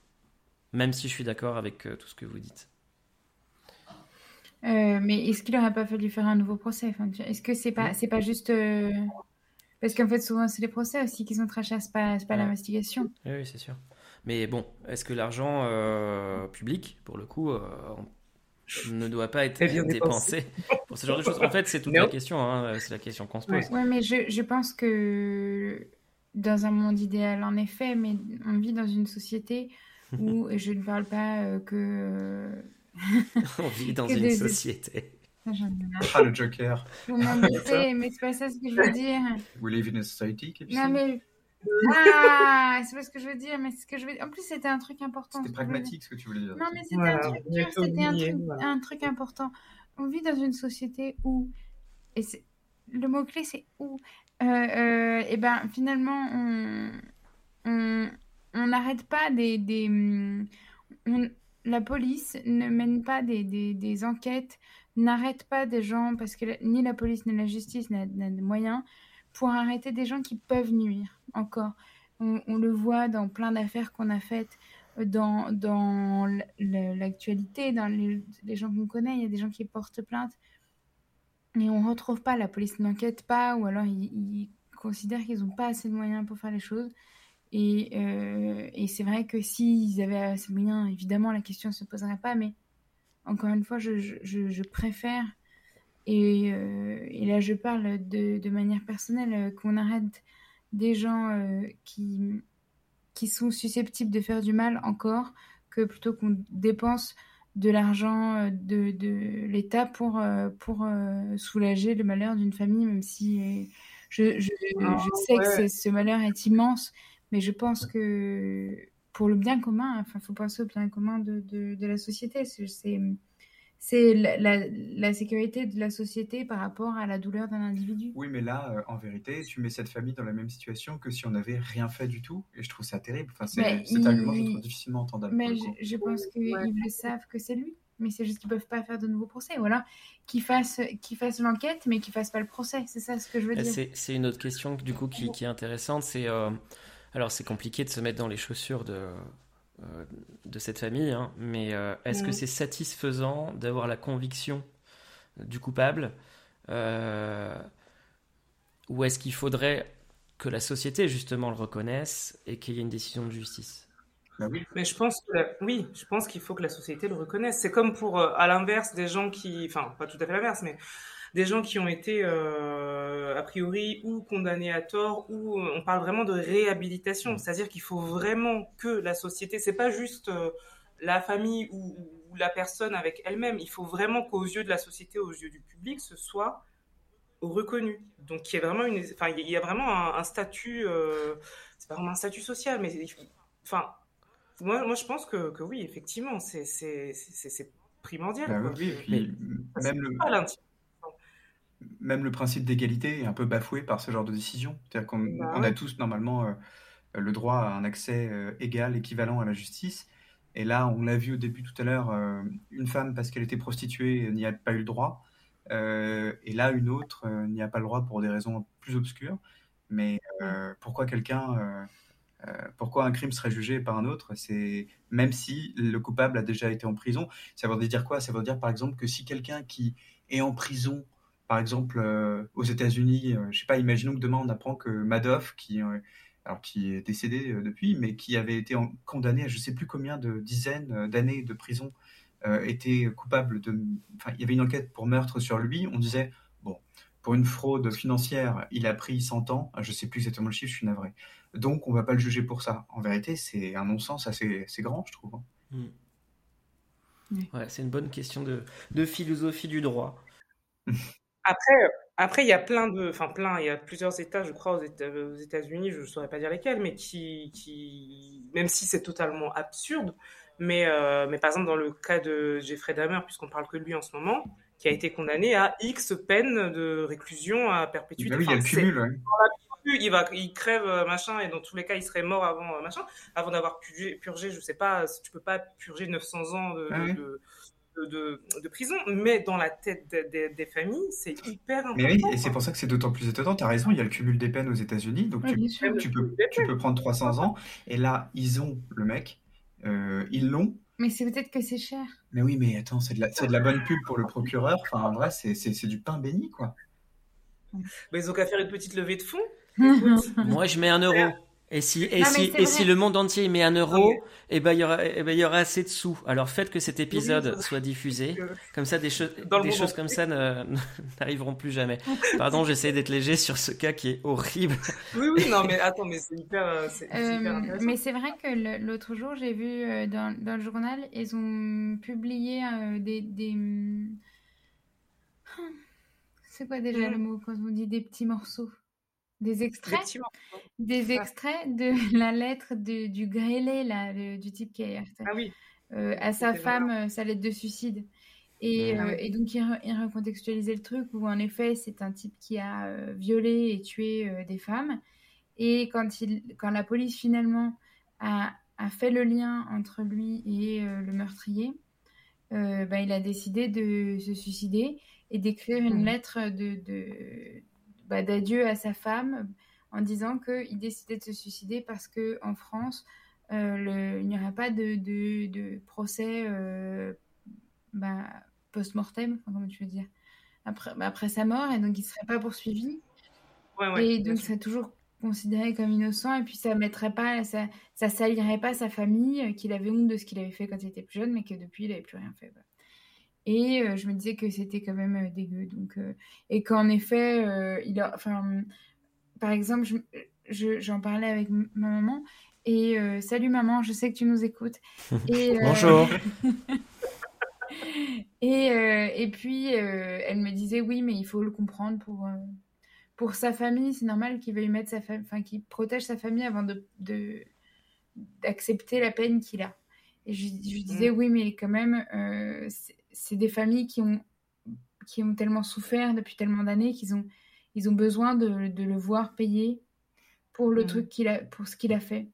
même si je suis d'accord avec euh, tout ce que vous dites. Euh, mais est-ce qu'il n'aurait pas fallu faire un nouveau procès? Est-ce que c'est pas c'est pas juste euh, parce qu'en fait souvent c'est les procès aussi qui sont très chers, c'est pas, pas l'investigation. Oui, c'est sûr. Mais bon, est-ce que l'argent public, pour le coup, ne doit pas être dépensé pour ce genre de choses? En fait, c'est toute la question. Hein, c'est la question qu'on se pose. Oui, mais je, je pense que dans un monde idéal, en effet, mais on vit dans une société où je ne parle pas euh, que. Euh, On vit dans une société. Ah, le Joker. Vous m'embêtez, mais c'est pas ça ce que je veux dire. We live in a society, Non, mais. Ah, c'est pas ce que je veux dire, mais ce que je veux En plus, c'était un truc important. C'était pragmatique ce que tu voulais dire. Non, mais c'était un truc c'était un, truc, un truc important. On vit dans une société où. Et le mot-clé, c'est où. Euh, et ben, finalement, on, on, on n'arrête pas des... des mm, la police ne mène pas des, des, enquêtes, n'arrête pas des gens, parce que ni la police ni la justice n'a de moyens pour arrêter des gens qui peuvent nuire encore. On, le voit dans plein d'affaires qu'on a faites dans, dans l'actualité, dans les, gens qu'on connaît, il y a des gens qui portent plainte et on ne retrouve pas, la police n'enquête pas, ou alors ils considèrent qu'ils n'ont pas assez de moyens pour faire les choses. Et, euh, et c'est vrai que s'ils avaient assez moyens, évidemment, la question ne se poserait pas. Mais encore une fois, je, je, je préfère, et, euh, et, là je parle de, de manière personnelle, euh, qu'on arrête des gens qui, qui sont susceptibles de faire du mal encore, que plutôt qu'on dépense de l'argent de, de l'État pour, pour soulager le malheur d'une famille, même si je, je, ah, je sais que ce malheur est immense mais je pense que pour le bien commun, enfin, faut penser au bien commun de, de, de la société. C'est, c'est la, sécurité de la société par rapport à la douleur d'un individu. Oui, mais là, euh, en vérité, tu mets cette famille dans la même situation que si on n'avait rien fait du tout, et je trouve ça terrible. Enfin, c'est, cet argument, je trouve difficilement entendable. Mais je, pense qu'ils le savent que c'est lui, mais c'est juste qu'ils peuvent pas faire de nouveaux procès. Voilà, qu'ils fassent, qu'ils fassent l'enquête, mais qu'ils fassent pas le procès. C'est ça ce que je veux dire. C'est, une autre question du coup qui, qui est intéressante. C'est euh, alors c'est compliqué de se mettre dans les chaussures de euh, de cette famille, hein, mais euh, est-ce que c'est satisfaisant d'avoir la conviction du coupable euh, ou est-ce qu'il faudrait que la société justement le reconnaisse et qu'il y ait une décision de justice? Bah oui. Mais je pense que oui, je pense qu'il faut que la société le reconnaisse. C'est comme pour à l'inverse des gens qui, enfin pas tout à fait l'inverse, mais des gens qui ont été euh, a priori ou condamnés à tort ou euh, on parle vraiment de réhabilitation, mm. c'est-à-dire qu'il faut vraiment que la société, c'est pas juste euh, la famille ou, la personne avec elle-même, il faut vraiment qu'aux yeux de la société, aux yeux du public, ce soit reconnu. Donc il y a vraiment une, enfin il y a vraiment un, statut, c'est pas vraiment un statut social, mais enfin moi, moi je pense que, que oui effectivement c'est primordial. Bah oui, puis même le même le principe d'égalité est un peu bafoué par ce genre de décision. C'est-à-dire qu'on bah a tous normalement euh, le droit à un accès euh, égal, équivalent à la justice. Et là, on l'a vu au début tout à l'heure, euh, une femme, parce qu'elle était prostituée, n'y a pas eu le droit. et là, une autre n'y a pas le droit pour des raisons plus obscures. Mais pourquoi quelqu'un, pourquoi un crime serait jugé par un autre? C'est même si le coupable a déjà été en prison. Ça veut dire quoi? Ça veut dire par exemple que si quelqu'un qui est en prison par exemple, euh, aux États-Unis, je euh, je sais pas, imaginons que demain on apprend que Madoff, qui, euh, alors, qui est décédé depuis, mais qui avait été condamné à je sais plus combien de dizaines d'années de prison, était coupable de. Enfin, il y avait une enquête pour meurtre sur lui. On disait, bon, pour une fraude financière, il a pris 100 ans. Je sais plus exactement le chiffre, je suis navré. Donc, on va pas le juger pour ça. En vérité, c'est un non-sens assez, assez, grand, je trouve. Hein. Hmm. Ouais, c'est une bonne question de, de philosophie du droit. Après, après, il y a plein de, enfin plein, il y a plusieurs États, je crois, aux États-Unis, je ne saurais pas dire lesquels, mais qui, qui même si c'est totalement absurde, mais, euh, mais par exemple dans le cas de Jeffrey Dahmer, puisqu'on parle que de lui en ce moment, qui a été condamné à X peine de réclusion à perpétuité. Bah oui, il y a le cumul. Il va, il crève euh, machin, et dans tous les cas, il serait mort avant euh, machin, avant d'avoir purgé, purgé, je sais pas, tu peux pas purger 900 ans de ah de, prison, mais dans la tête des familles, c'est hyper important. Mais oui, et c'est pour ça que c'est d'autant plus étonnant. Tu as raison, il y a le cumul des peines aux États-Unis, donc tu, peux, tu peux prendre 300 ans, et là, ils ont le mec, euh, ils l'ont. Mais c'est peut-être que c'est cher. Mais oui, mais attends, c'est de, la, de la bonne pub pour le procureur. Enfin, en vrai, c'est du pain béni, quoi. Mais ils ont qu'à faire une petite levée de fonds. Moi, je mets un euro. Et si, et, si, et si le monde entier met un euro, et eh ben, il y aura, eh ben, il y aura assez de sous. Alors faites que cet épisode soit diffusé. Comme ça, des, choses des choses comme ça n'arriveront plus jamais. Pardon, j'essaie d'être léger sur ce cas qui est horrible. Oui, oui, non, mais attends, mais c'est hyper, euh, euh, mais c'est vrai que l'autre jour, j'ai vu euh, dans, dans, le journal, ils ont publié des, des... C'est quoi déjà le mot quand on dit des petits morceaux? Des extraits Des extraits de la lettre du grêlé, là, du type qui a ah oui. Euh, à sa femme, euh, sa lettre de suicide. Et, ah euh, donc, il, il, recontextualisait le truc où, en effet, c'est un type qui a violé et tué des femmes. Et quand, il, quand la police, finalement, a, a fait le lien entre lui et le meurtrier, bah, il a décidé de se suicider et d'écrire une mmh. lettre de, de bah, d'adieu à sa femme en disant qu'il décidait de se suicider parce que en France, euh, il n'y aurait pas de, de, procès euh, bah, post-mortem, comment tu veux dire, après, bah, après sa mort, et donc il ne serait pas poursuivi. et donc c'est toujours considéré comme innocent, et puis ça mettrait pas, ça, ça salirait pas sa famille, euh, qu'il avait honte de ce qu'il avait fait quand il était plus jeune, mais que depuis il n'avait plus rien fait. Et euh, je me disais que c'était quand même euh, dégueu. Donc, euh, et qu'en effet, il a, enfin, par exemple, j'en parlais avec ma maman. Et salut maman, je sais que tu nous écoutes. Et, Bonjour. et, et puis, elle me disait oui, mais il faut le comprendre pour, pour sa famille. C'est normal qu'il veuille mettre sa enfin, qu'il protège sa famille avant de, d'accepter la peine qu'il a. Et je, je disais, mm. oui, mais quand même, c'est des familles qui ont, qui ont tellement souffert depuis tellement d'années qu'ils ont, ils ont besoin de, le voir payer pour le mmh. truc qu'il a, pour ce qu'il a fait.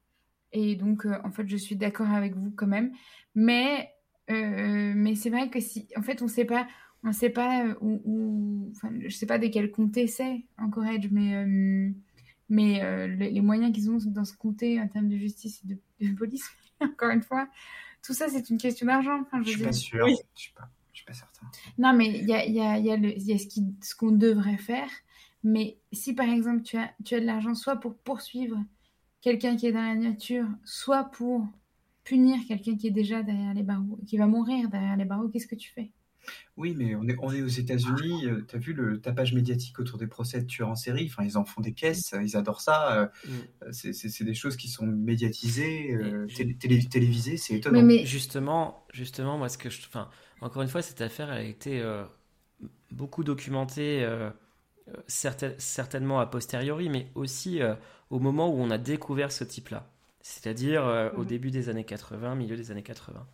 Et donc, en fait, je suis d'accord avec vous quand même. Mais, mais c'est vrai que si, en fait, on sait pas, on sait pas où, enfin, je sais pas de quel comté c'est encore Edge, mais mais euh, les, moyens qu'ils ont dans ce comté en termes de justice et de, police, encore une fois, tout ça, c'est une question d'argent. Enfin, je, suis pas sûr, je suis pas, suis pas certain. Non, mais il y a, y, a, y, a y a, ce qu'on devrait faire, mais si par exemple tu as, tu as de l'argent soit pour poursuivre quelqu'un qui est dans la nature, soit pour punir quelqu'un qui est déjà derrière les barreaux, qui va mourir derrière les barreaux, qu'est-ce que tu fais? Oui, mais on est, on est aux États-Unis. Euh, tu as vu le tapage médiatique autour des procès de tueurs en série? Enfin, ils en font des caisses, ils adorent ça. Euh, mm. C'est des choses qui sont médiatisées, euh, télévisées, c'est étonnant. Mais, Justement, justement, moi, ce que je. Enfin, encore une fois, cette affaire a été beaucoup documentée, certainement a posteriori, mais aussi au moment où on a découvert ce type-là. C'est-à-dire au mm. début des années 80, milieu des années 80.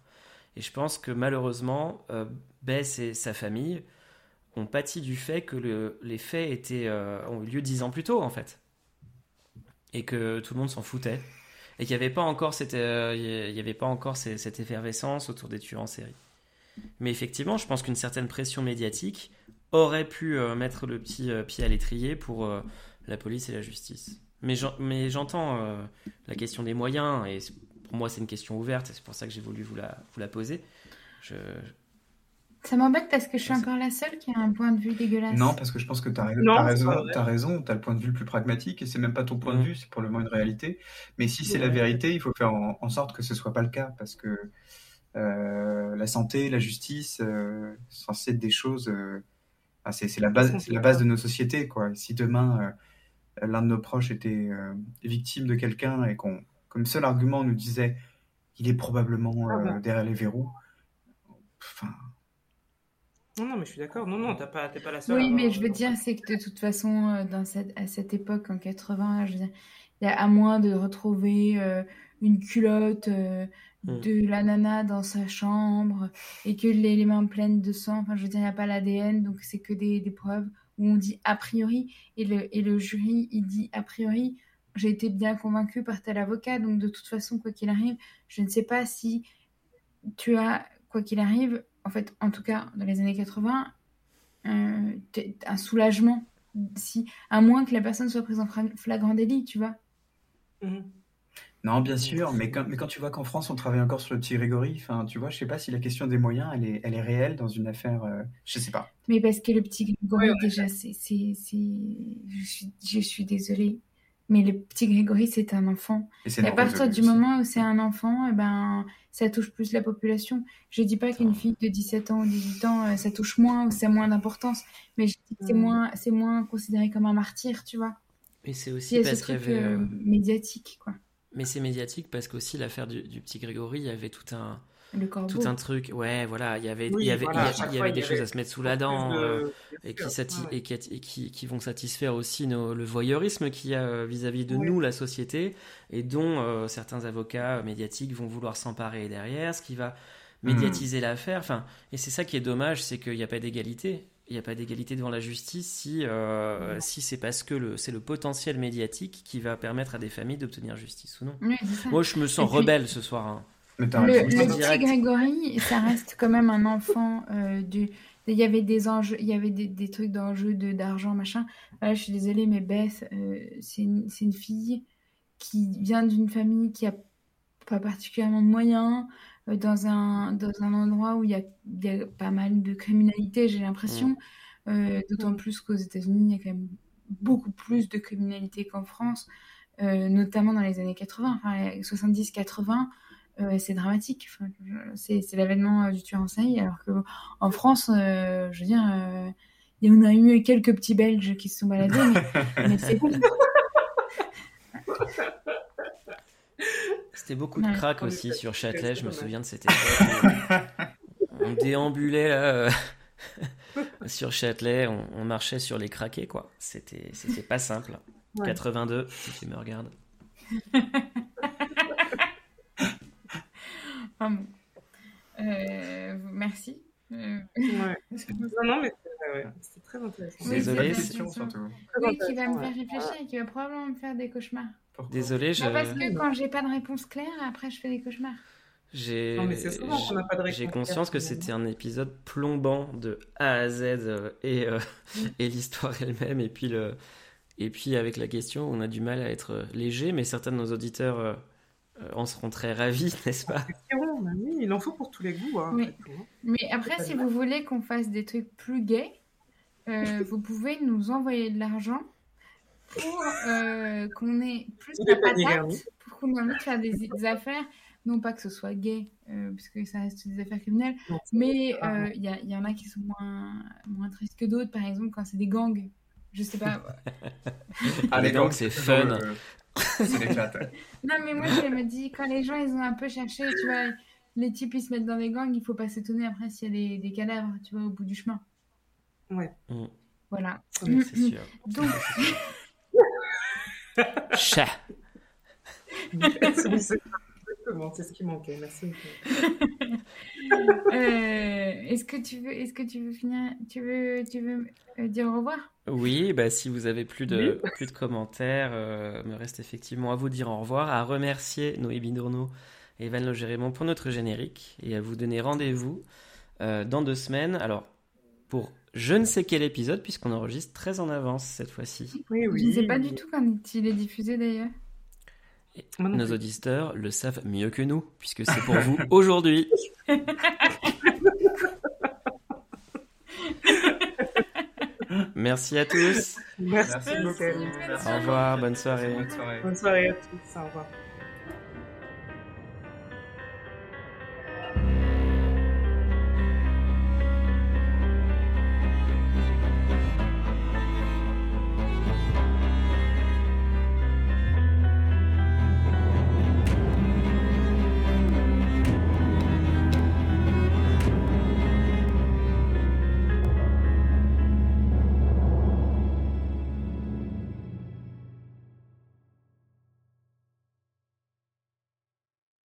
Et je pense que malheureusement, euh, Bess et sa famille ont pâti du fait que les faits étaient, euh, ont eu lieu dix ans plus tôt, en fait. Et que tout le monde s'en foutait. Et qu'il n'y avait pas encore, cette, euh, y avait pas encore cette effervescence autour des tueurs en série. Mais effectivement, je pense qu'une certaine pression médiatique aurait pu mettre le petit pied à l'étrier pour la police et la justice. Mais j'entends la question des moyens, et pour moi, c'est une question ouverte, et c'est pour ça que j'ai voulu vous la, vous la poser. Je... Ça m'embête parce que je suis encore la seule qui a un point de vue dégueulasse. Non, parce que je pense que tu as, raison, tu as raison, tu as le point de vue le plus pragmatique, et c'est même pas ton point de mm. vue, c'est pour le moins une réalité. Mais si c'est la vérité, il faut faire en, sorte que ce soit pas le cas, parce que euh, la santé, la justice, euh, être des choses. Euh, c'est la base, c'est la base de nos sociétés, quoi. si demain euh, l'un de nos proches était victime de quelqu'un et qu'on comme seul argument, on nous disait qu'il est probablement ah euh, derrière les verrous. Enfin. Non, non, mais je suis d'accord. Non, non, t'es pas, pas la seule. Oui, mais je veux dire, c'est que de toute façon, euh, dans cette, à cette époque, en 80, je veux dire, il y a à moins de retrouver euh, une culotte hmm. de la nana dans sa chambre et que les, les mains pleines de sang. Enfin, je veux dire, il n'y a pas l'ADN, donc c'est que des, des, preuves où on dit a priori et le, et le jury, il dit a priori j'ai été bien convaincue par tel avocat, donc de toute façon, quoi qu'il arrive, je ne sais pas si tu as, quoi qu'il arrive, en fait, en tout cas, dans les années 80, euh, un soulagement, si, à moins que la personne soit prise en flagrant délit, tu vois. Mhm. Non, bien sûr, mais quand, mais quand tu vois qu'en France, on travaille encore sur le petit Grégory, enfin, tu vois, je sais pas si la question des moyens, elle est, elle est réelle dans une affaire, euh, je sais pas. Mais parce que le petit Grégory, déjà, c'est, c'est, je suis, je suis désolée, mais le petit Grégory, c'est un enfant. Et, à partir du moment où c'est un enfant, eh ben, ça touche plus la population. Je dis pas qu'une fille de 17 ans ou 18 ans, euh, ça touche moins ou c'est moins d'importance, mais je dis que c'est mm. moins, c'est moins considéré comme un martyr, tu vois. Mais c'est aussi parce qu'il y euh, médiatique, quoi. Mais c'est médiatique parce qu'aussi l'affaire du, du, petit Grégory, il y avait tout un, tout un truc ouais voilà il y avait il y avait, il y avait des choses à se mettre sous la dent euh, et, qui et, qui, qui, vont satisfaire aussi nos, le voyeurisme qu'il y a euh, vis-à-vis de nous la société et dont euh, certains avocats médiatiques vont vouloir s'emparer derrière ce qui va hmm. médiatiser l'affaire enfin et c'est ça qui est dommage c'est qu'il n'y a pas d'égalité il n'y a pas d'égalité devant la justice si, si c'est parce que c'est le potentiel médiatique qui va permettre à des familles d'obtenir justice ou non. Moi, je me sens rebelle ce soir. Hein. Le, petit Grégory, ça reste quand même un enfant euh, du. Il y avait des enjeux, il y avait des, des trucs d'enjeux d'argent, machin. je suis désolée, mais Beth, euh, c'est une, une, fille qui vient d'une famille qui a pas particulièrement de moyens, euh, dans, un, dans un endroit où il y, a, il y a pas mal de criminalité, j'ai l'impression. Mm. D'autant mm. plus qu'aux États-Unis, il y a quand même beaucoup plus de criminalité qu'en France, notamment dans les années 80, enfin 70-80. Euh, c'est dramatique. c'est l'avènement euh, du tueur en série, alors qu'en France, euh, je veux dire, il y en a eu quelques petits Belges qui se sont baladés, mais, c'est C'était beaucoup de crack aussi sur Châtelet, je me souviens de cette époque. on déambulait là, sur Châtelet, on, marchait sur les craquets, quoi. C'était pas simple. 82, si tu me regardes. Euh, merci. Euh, Non, non, mais c'est très intéressant. Oui, Désolé, c'est c'est- question surtout. Oui, qui va me faire réfléchir et qui va probablement me faire des cauchemars. Pourquoi Désolé, je- Non, parce que quand j'ai pas de réponse claire, après je fais des cauchemars. j'ai conscience que c'était un épisode plombant de A à Z euh, et, euh, et l'histoire elle-même et puis le et puis avec la question on a du mal à être léger mais certains de nos auditeurs euh, en seront très ravis n'est-ce pas? Bah oui, il en faut pour tous les goûts. Hein, Oui. après tout, hein. Mais après, si vous voulez qu'on fasse des trucs plus gays, euh, vous pouvez nous envoyer de l'argent pour euh, qu'on ait plus de patates, pour qu'on ait envie de faire des, des affaires, non pas que ce soit gay, euh, puisque ça reste des affaires criminelles, Non, mais euh, il y, a- il y en a qui sont moins, moins tristes que d'autres, par exemple quand c'est des gangs. Je sais pas. Les gangs, c'est fun. C'est l'éclate. non, mais moi je me dis, quand les gens ils ont un peu cherché, tu vois, les types ils se mettent dans des gangs, il faut pas s'étonner après s'il y a des, des cadavres, tu vois, au bout du chemin. Ouais. Mm. Voilà. Oui, c'est sûr Donc, chat Exactement, c'est ce qui manquait. Merci. Euh, est-ce que tu veux, est-ce que tu veux finir, tu veux, tu veux euh, dire au revoir? Oui, bah, si vous avez plus de, plus de commentaires, euh, me reste effectivement à vous dire au revoir, à remercier Noémie Dourneau et Evan Logérémon pour notre générique et à vous donner rendez-vous euh, dans deux semaines. Alors, pour je ne sais quel épisode, puisqu'on enregistre très en avance cette fois-ci. Oui, oui. Je ne sais pas du tout quand il est diffusé d'ailleurs. Et Moi non nos auditeurs le savent mieux que nous, puisque c'est pour vous aujourd'hui. Merci à tous. Merci, Merci beaucoup. Merci. Au revoir, bonne soirée. Bonne soirée. Bonne soirée à tous. Au revoir.